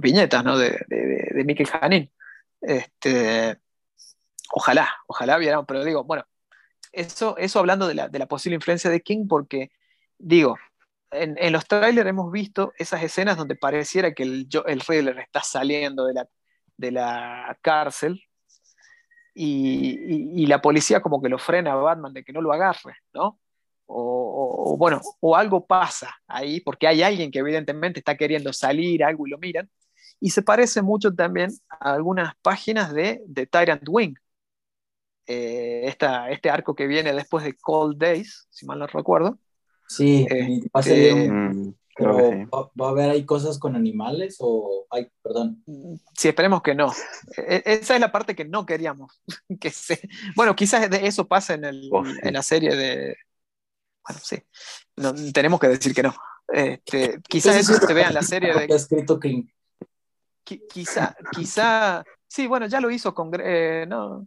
viñetas, ¿no? De, de, de. Este, Ojalá, ojalá viéramos, pero digo, bueno, eso, eso hablando de la, posible influencia de King, porque digo, en, los trailers hemos visto esas escenas donde pareciera que el, el Riddler está saliendo de la, de la cárcel y, la policía como que lo frena a Batman de que no lo agarre, ¿no? O, bueno, o algo pasa ahí porque hay alguien que evidentemente está queriendo salir, algo y lo miran. Y se parece mucho también a algunas páginas de, de Tyrant Wing, eh, este arco que viene después de Cold Days, si mal no recuerdo. Sí, va a ser mm, va, a haber ahí cosas con animales o ay, perdón. Sí, esperemos que no. E, e, esa es la parte que no queríamos. *laughs* que se... Bueno, quizás de eso pasa en, el, oh, en la serie de. Bueno, sí. tenemos que decir que no. Este, quizás eso se vea en la serie de. escrito King. Quizá, quizá. Sí, bueno, ya lo hizo con. Eh, no,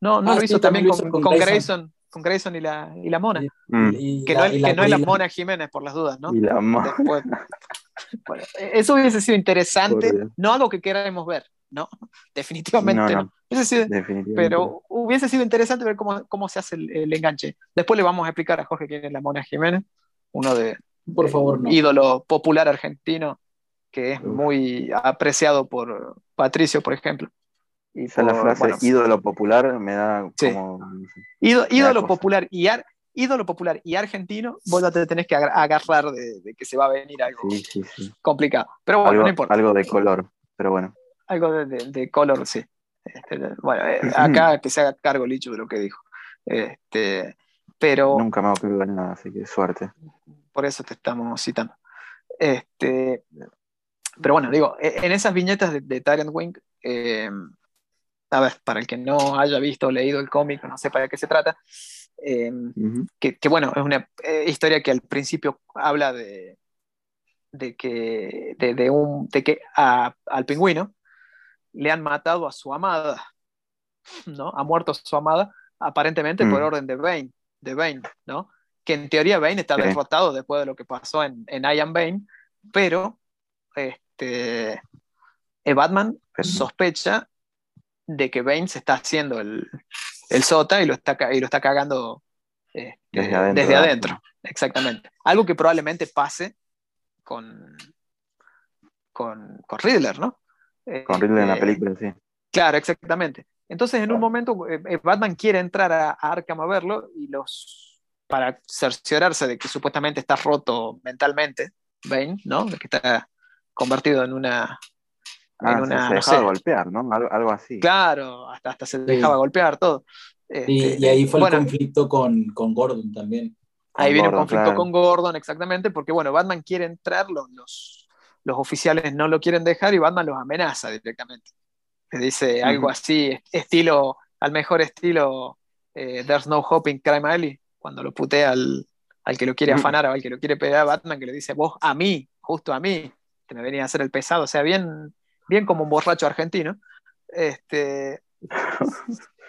no, no ah, lo hizo también, con, con, Grayson. Con, Grayson. y la, y la Mona. Mm. que, no, es, que no es la Mona Jiménez, por las dudas, ¿no? Y la Mona. *laughs* eso hubiese sido interesante, no algo que queramos ver, ¿no? *laughs* Definitivamente no. pero hubiese sido interesante ver cómo, cómo se hace el, enganche. Después le vamos a explicar a Jorge quién es la Mona Jiménez, uno de por favor, ídolo popular argentino que es muy apreciado por Patricio, por ejemplo. Y la frase ídolo popular me da como. ídolo, popular y ídolo popular y argentino, vos ya te tenés que agarrar de, que se va a venir algo complicado. Pero bueno, algo, no importa. Algo de color, pero bueno. Algo de, color, sí. Este, bueno, eh, *laughs* acá que se haga cargo Licho de lo que dijo. Este, pero. Nunca me en nada, así que suerte. Por eso te estamos citando. Este, pero bueno, digo, e, en esas viñetas de, de Tyrant Wing, eh, a ver, para el que no haya visto o leído el cómic, no sepa de qué se trata, eh, que, bueno, es una historia que al principio habla de, de que, de, un, de que al pingüino le han matado a su amada, ¿no? Ha muerto su amada, aparentemente por mm. orden de Bane, de Bane, ¿no? Que en teoría Bane está derrotado después de lo que pasó en, en I Am Bane, pero este, Batman sospecha de que Bane se está haciendo el, el sota y lo está, y lo está cagando este, desde adentro. Exactamente. Algo que probablemente pase con, con, con Riddler, ¿no? Con Riddler en la este, película, sí. Claro, exactamente. Entonces, en un momento, eh, eh, Batman quiere entrar a, Arkham a verlo y los para cerciorarse de que supuestamente está roto mentalmente, Bane, ¿no? De que está convertido en una. Ah, se, dejaba golpear, ¿no? Algo, así. Claro, hasta, hasta se dejaba golpear todo. y, este, ahí fue el conflicto con, con, Gordon también. Ahí viene un conflicto con Gordon, exactamente, porque bueno, Batman quiere entrar, los, los, oficiales no lo quieren dejar y Batman los amenaza directamente. Le dice algo así, estilo, al mejor estilo eh, There's no hope in Crime Alley, cuando lo putea al, al que lo quiere afanar o al que lo quiere pegar a Batman, que le dice, vos a mí, justo a mí, que me venía a hacer el pesado, o sea, bien, bien como un borracho argentino. Este,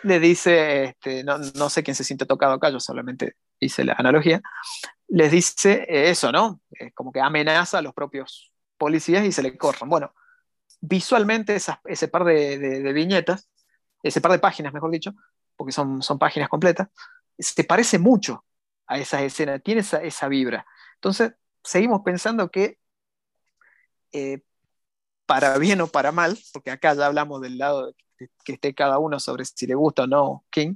le dice, este, no, no, sé quién se siente tocado acá, yo solamente hice la analogía, les dice eso, ¿no? como que amenaza a los propios policías y se le corran. Bueno, visualmente ese par de, viñetas, ese par de páginas, mejor dicho, porque son, son páginas completas, se parece mucho a esa escena, tiene esa, esa vibra. Entonces, seguimos pensando que eh, para bien o para mal, porque acá ya hablamos del lado que esté cada uno sobre si le gusta o no King,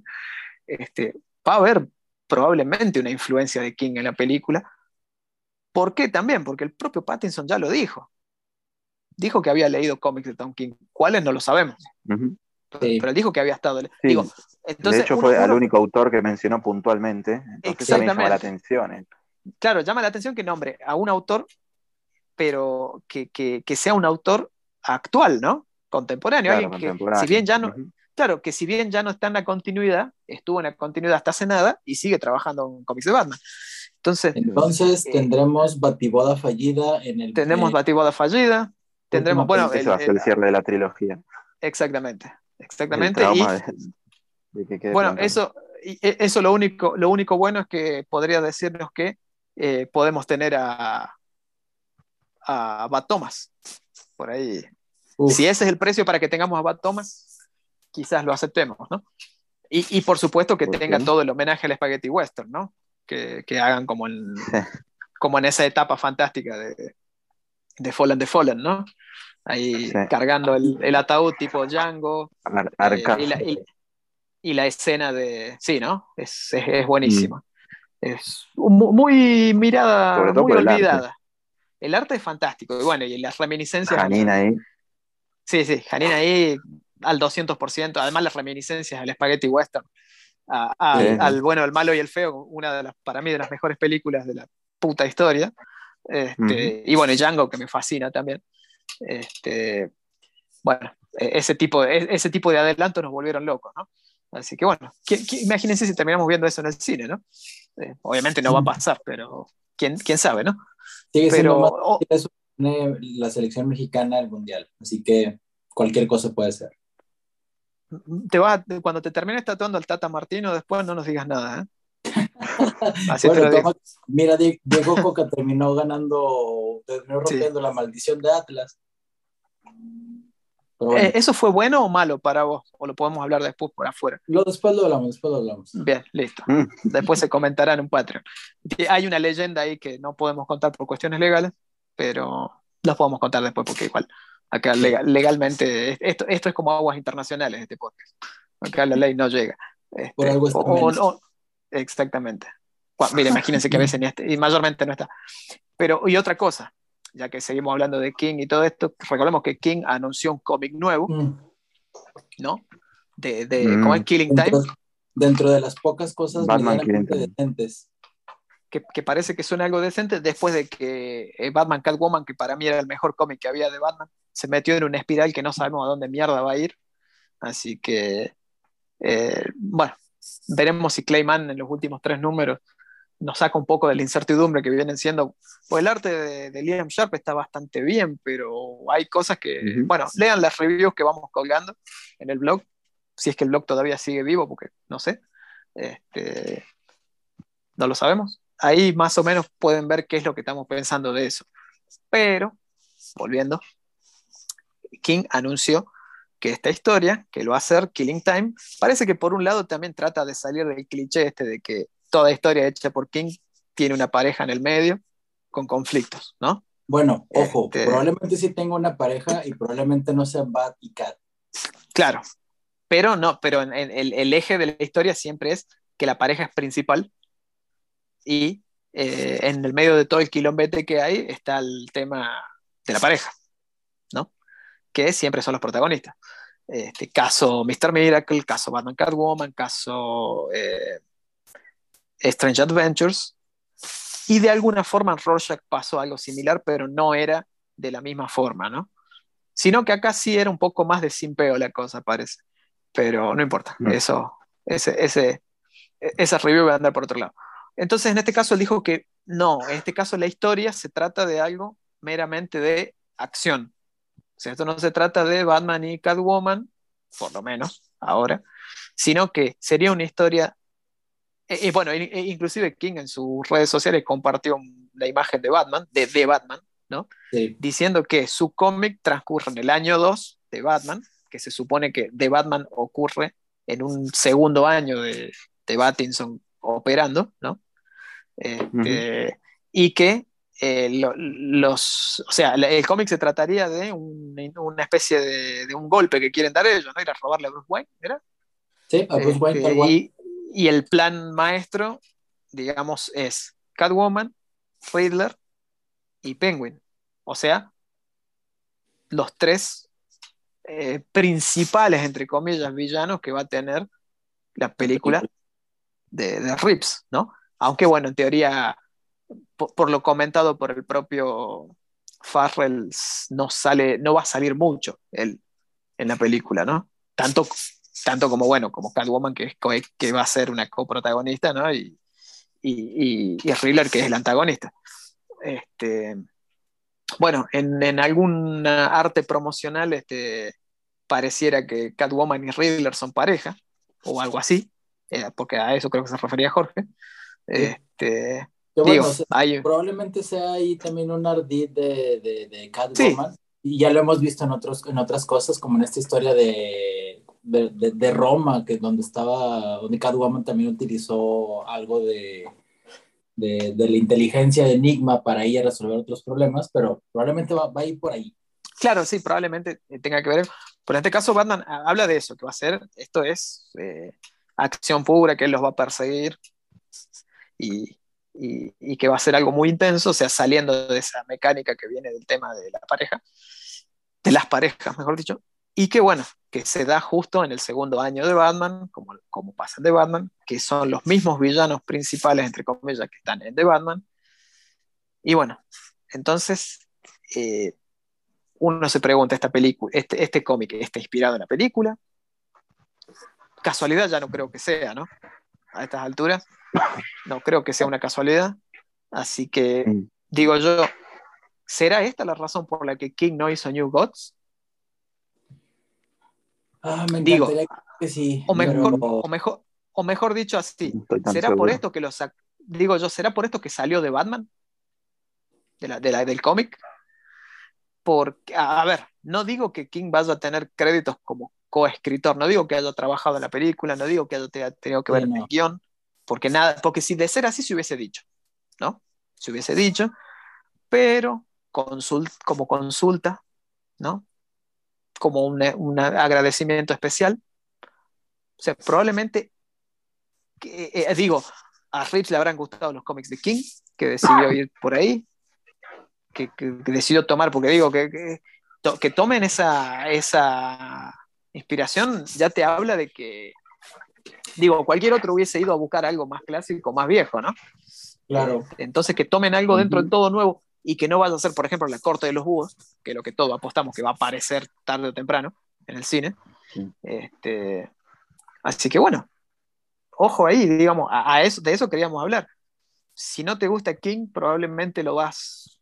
este, va a haber probablemente una influencia de King en la película. ¿Por qué también? Porque el propio Pattinson ya lo dijo. Dijo que había leído cómics de Tom King. ¿Cuáles? No lo sabemos. Pero él dijo que había estado. Digo, entonces, de hecho, fue el único autor que mencionó puntualmente. Entonces también llama la atención. ¿eh? Claro, llama la atención que nombre a un autor, pero que, que sea un autor actual, ¿no? Contemporáneo. que, si bien ya no, claro, que si bien ya no está en la continuidad, estuvo en la continuidad hasta hace nada y sigue trabajando en cómics de Batman. Entonces, Entonces eh, tendremos Batiboda fallida en el. Tendremos Batiboda fallida. Tendremos, bueno. El, ser el cierre de la trilogía. Exactamente. Exactamente. bueno, eso, e, eso lo único, lo único bueno es que podría decirnos que eh, podemos tener a, a Bat Thomas por ahí. Si ese es el precio para que tengamos a Bat Thomas, quizás lo aceptemos, ¿no? Y, por supuesto que tenga todo el homenaje al Spaghetti Western, ¿no? Que, hagan como en, *laughs* como en esa etapa fantástica de, de Fallen de Fallen, ¿no? Ahí cargando el, ataúd tipo Django. Eh, y, la, escena de. Sí, ¿no? Es, es, buenísima. Mm. Es muy mirada, muy olvidada. El arte. es fantástico. Y bueno, y las reminiscencias. Janine ahí. Sí, sí, Janine ahí al 200%, además las reminiscencias al Spaghetti Western, al bueno, el malo y el feo, una de las, para mí, de las mejores películas de la puta historia. Este, y bueno, Django, que me fascina también. Este, bueno, e, ese tipo, de, ese tipo de adelantos nos volvieron locos, ¿no? Así que bueno, imagínense si terminamos viendo eso en el cine, ¿no? Eh, obviamente no va a pasar, pero quién, quién sabe, ¿no? Pero, la selección mexicana al mundial, así que cualquier cosa puede ser te va, cuando te termines tatuando al Tata Martino, después no nos digas nada. ¿eh? *laughs* mira, Diego Coca terminó ganando, terminó rompiendo la maldición de Atlas. Eh, ¿Eso fue bueno o malo para vos? ¿O lo podemos hablar después por afuera? Lo, después lo hablamos, después lo hablamos. Bien, listo. Mm. Después se comentará en un Patreon. Hay una leyenda ahí que no podemos contar por cuestiones legales, pero las podemos contar después porque igual Acá legalmente, esto, esto es como aguas internacionales, este podcast. Acá la ley no llega. Este, Por algo está Exactamente. mira, imagínense que a veces ni este, y mayormente no está. Pero, y otra cosa, ya que seguimos hablando de King y todo esto, recordemos que King anunció un cómic nuevo, mm. ¿no? De, de mm. ¿cómo es Killing Time? Dentro, de las pocas cosas decentes que, parece que suena algo decente, después de que eh, Batman Catwoman, que para mí era el mejor cómic que había de Batman, se metió en una espiral que no sabemos a dónde mierda va a ir. Así que, eh, bueno, veremos si Clayman en los últimos tres números nos saca un poco de la incertidumbre que vienen siendo. Pues el arte de, Liam Sharp está bastante bien, pero hay cosas que, bueno, lean las reviews que vamos colgando en el blog, si es que el blog todavía sigue vivo, porque no sé. Este, no lo sabemos. Ahí más o menos pueden ver qué es lo que estamos pensando de eso. Pero, volviendo, King anunció que esta historia, que lo va a hacer Killing Time, parece que por un lado también trata de salir del cliché este de que toda historia hecha por King tiene una pareja en el medio con conflictos, ¿no? Bueno, ojo, este probablemente sí tenga una pareja y probablemente no sea Bat y Cat. Claro, pero no, pero en, el, eje de la historia siempre es que la pareja es principal y eh, en el medio de todo el quilombete que hay está el tema de la pareja, ¿no? Que siempre son los protagonistas. Este caso Mr. Miracle, caso Batman Catwoman, caso eh, Strange Adventures. Y de alguna forma en Rorschach pasó algo similar, pero no era de la misma forma, ¿no? Sino que acá sí era un poco más de simpeo la cosa, parece. Pero no importa, mm. eso, ese, ese, esa review va a andar por otro lado. Entonces, en este caso, él dijo que no, en este caso la historia se trata de algo meramente de acción. O sea, esto no se trata de Batman y Catwoman, por lo menos ahora, sino que sería una historia y bueno, inclusive King en sus redes sociales compartió la imagen de Batman, de, de Batman, ¿no? Diciendo que su cómic transcurre en el año 2 de Batman, que se supone que de Batman ocurre en un segundo año de, de Battinson operando, ¿no? Este, y que eh, los, o sea, el cómic se trataría de una especie de, un golpe que quieren dar ellos, ¿no? Ir a robarle a Bruce Wayne, ¿era? Sí, a Bruce Wayne. Este, y el plan maestro, digamos, es Catwoman, Riddler y Penguin. O sea, los tres eh, principales, entre comillas, villanos que va a tener la película de, de Rips, ¿no? Aunque bueno, en teoría, por, lo comentado por el propio Farrell, no, sale, no va a salir mucho él en la película, ¿no? Tanto tanto como, bueno, como Catwoman, que, que va a ser una coprotagonista, ¿no? Y, y, y, Riddler, que es el antagonista. Este, bueno, en, en algún arte promocional este, pareciera que Catwoman y Riddler son pareja, o algo así, eh, porque a eso creo que se refería Jorge. Este, Probablemente sea ahí también un ardid de, de, de Catwoman. Y ya lo hemos visto en, otros, en otras cosas, como en esta historia de de, Roma, que donde estaba, donde Catwoman también utilizó algo de, de, la inteligencia de Enigma para ir a resolver otros problemas, pero probablemente va, a ir por ahí. Claro, sí, probablemente tenga que ver. Pero en este caso, Batman habla de eso, que va a ser, esto es eh, acción pura, que él los va a perseguir y, y, y, que va a ser algo muy intenso, o sea, saliendo de esa mecánica que viene del tema de la pareja, de las parejas, mejor dicho, y que bueno, que se da justo en el segundo año de Batman, como, como pasa en The Batman, que son los mismos villanos principales, entre comillas, que están en The Batman. Y bueno, entonces eh, uno se pregunta, esta película, este, este cómic está inspirado en la película. Casualidad ya no creo que sea, ¿no? A estas alturas, no creo que sea una casualidad. Así que mm. digo yo, ¿será esta la razón por la que King no hizo New Gods? Ah, me Digo, que sí. O mejor, o mejor, o mejor dicho así, ¿será por esto que lo Digo yo, ¿será por esto que salió de Batman? De la, de la, del cómic. Porque, a ver, no digo que King vaya a tener créditos como coescritor, no digo que haya trabajado en la película, no digo que haya tenido que ver en el guion, porque nada, porque si de ser así se hubiese dicho, ¿no? Se hubiese dicho, pero como consulta, ¿no? Como un, agradecimiento especial. O sea, probablemente, eh, eh, digo, a Rich le habrán gustado los cómics de King, que decidió ir por ahí, que, decidió tomar, porque digo, que, que, tomen esa, esa inspiración, ya te habla de que, digo, cualquier otro hubiese ido a buscar algo más clásico, más viejo, ¿no? Claro. entonces que tomen algo dentro de todo nuevo y que no vaya a ser, por ejemplo, la corte de los búhos, que es lo que todos apostamos que va a aparecer tarde o temprano en el cine. Este, así que bueno, ojo ahí, digamos, a, eso, de eso queríamos hablar. Si no te gusta King, probablemente lo vas,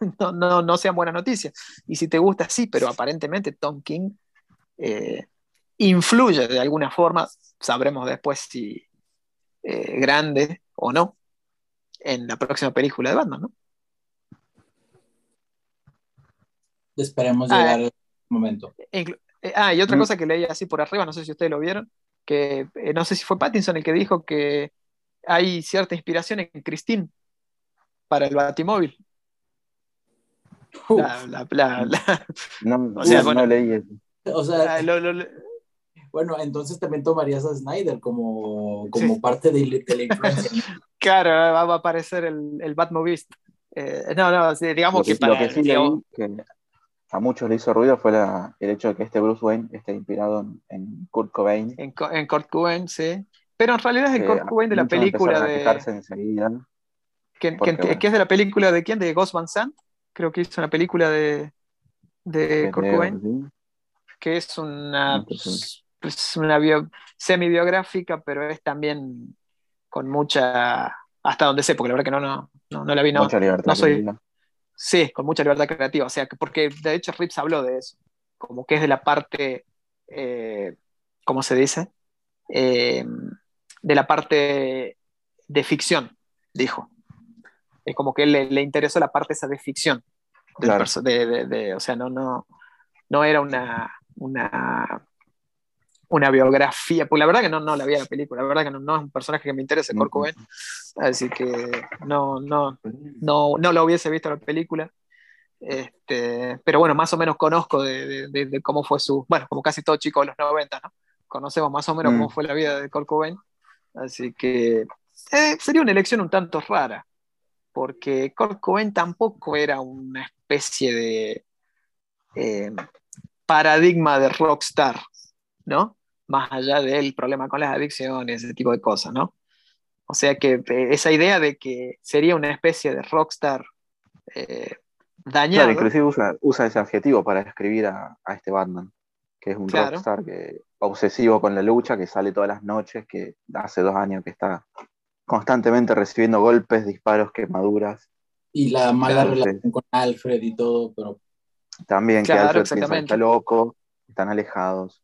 *laughs* no, no, no sean buenas noticias. Y si te gusta, sí, pero aparentemente Tom King eh, influye de alguna forma, sabremos después si eh, grande o no, en la próxima película de Batman, ¿no? Esperemos ah, llegar al momento. Eh, ah, y otra mm. cosa que leí así por arriba, no sé si ustedes lo vieron, que no sé si fue Pattinson el que dijo que hay cierta inspiración en Christine para el Batimóvil. no, *laughs* o sea, no leí eso. O sea, ah, bueno, entonces también tomarías a Snyder como, como parte de, la influencia. *laughs* claro, va, a aparecer el, el Batmovist. Eh, no, no, digamos que, para. Lo que sí que a muchos le hizo ruido fue el hecho de que este Bruce Wayne esté inspirado en, Kurt Cobain. En, en, Kurt Cobain, sí. Pero en realidad es el Kurt Cobain de la película de. Enseguida, que, que, es de la película de quién? De Ghost Van Sant. Creo que hizo una película de, de Kurt Cobain. Que es una es una semi-biográfica, pero es también con mucha, hasta donde sé, porque la verdad que no, no, no, la vi. No, mucha libertad. Sí, con mucha libertad creativa, o sea, porque de hecho Rips habló de eso, como que es de la parte, eh, ¿cómo se dice? Eh, de la parte de ficción, dijo. Es como que le, le interesó la parte esa de ficción. De, o sea, no, no, no era una, una una biografía, pues la verdad que no, no la vi la película, la verdad que no, no es un personaje que me interese, Kurt Cobain, así que no, no, no, no lo hubiese visto la película. Este, pero bueno, más o menos conozco de, de, cómo fue su, bueno, como casi todo chico de los 90, ¿no? Conocemos más o menos cómo mm. fue la vida de Kurt Cobain, así que eh, sería una elección un tanto rara, porque Kurt Cobain tampoco era una especie de eh, paradigma de rockstar, ¿no? Más allá del problema con las adicciones, ese tipo de cosas, ¿no? O sea que eh, esa idea de que sería una especie de rockstar eh, dañado. Claro, inclusive usa, ese adjetivo para describir a, este Batman, que es un rockstar que, obsesivo con la lucha, que sale todas las noches, que hace dos años que está constantemente recibiendo golpes, disparos, quemaduras. Y la mala relación con Alfred y todo, pero... También que Alfred piensa que está loco, están alejados.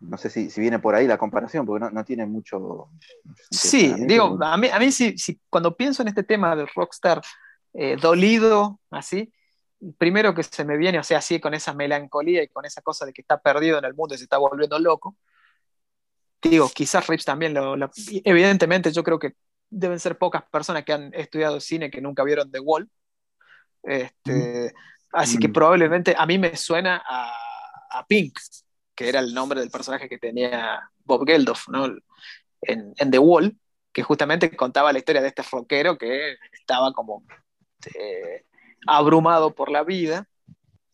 No sé si, viene por ahí la comparación, porque no, tiene mucho, Sí, digo, a mí, a mí sí, cuando pienso en este tema del rockstar eh, dolido, así, primero que se me viene, o sea, así con esa melancolía y con esa cosa de que está perdido en el mundo y se está volviendo loco, digo, quizás Rips también lo, Evidentemente, yo creo que deben ser pocas personas que han estudiado cine que nunca vieron The Wall. Este, mm. Así que mm. probablemente a mí me suena a, a Pink, que era el nombre del personaje que tenía Bob Geldof ¿no? en, The Wall, que justamente contaba la historia de este rockero que estaba como eh, abrumado por la vida,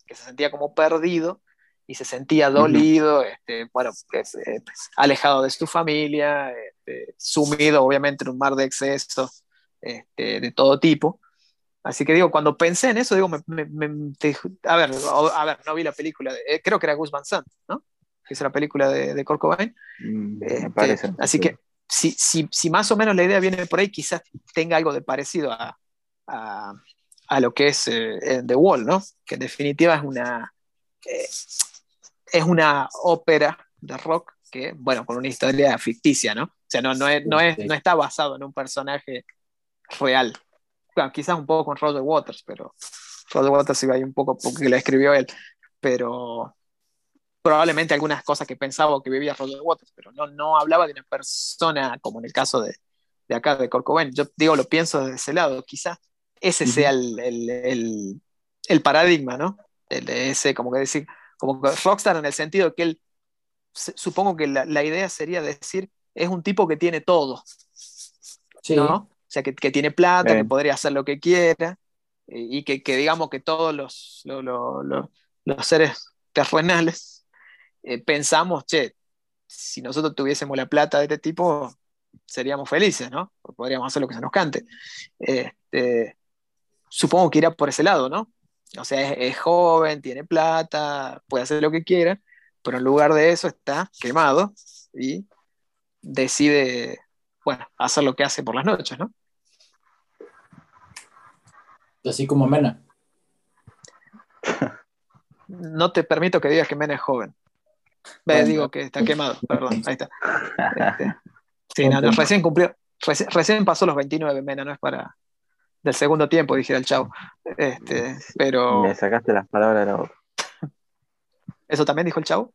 que se sentía como perdido y se sentía dolido, este, bueno, pues, eh, pues, alejado de su familia, este, sumido obviamente en un mar de excesos este, de todo tipo. Así que digo, cuando pensé en eso, digo, me, a, ver, a ver, no vi la película, eh, creo que era Gus Van Sant, ¿no? que es la película de, de Kurt mm, este, así que si, si, si, más o menos la idea viene por ahí, quizás tenga algo de parecido a, a, a lo que es eh, The Wall, ¿no? Que en definitiva es una, eh, es una ópera de rock que, bueno, con una historia ficticia, ¿no? O sea, no, no, es, no, es, no está basado en un personaje real. Quizás un poco con Roger Waters, pero Roger Waters iba ahí un poco porque lo escribió él, pero, probablemente algunas cosas que pensaba o que vivía Roger Waters, pero no, no hablaba de una persona como en el caso de, de acá de Corcoven. Yo digo, lo pienso desde ese lado, quizás ese sea el, el, el, paradigma, ¿no? El, ese, como que decir, como que Rockstar en el sentido que él, supongo que la, la idea sería decir, es un tipo que tiene todo, ¿no? O sea, que, que tiene plata, que podría hacer lo que quiera, y que, que digamos que todos los, los, los, los seres terrenales eh, pensamos, che, si nosotros tuviésemos la plata de este tipo, seríamos felices, ¿no? Podríamos hacer lo que se nos cante. Este, supongo que irá por ese lado, ¿no? O sea, es, joven, tiene plata, puede hacer lo que quiera, pero en lugar de eso está quemado y decide, bueno, hacer lo que hace por las noches, ¿no? Así como Mena. No te permito que digas que Mena es joven. Ve, digo que está quemado, perdón, ahí está. Este, sí, no, recién cumplió, recién, pasó los 29, Mena, no es para del segundo tiempo, dijera el chavo. Este, pero. Me sacaste las palabras de la boca. ¿Eso también dijo el chavo?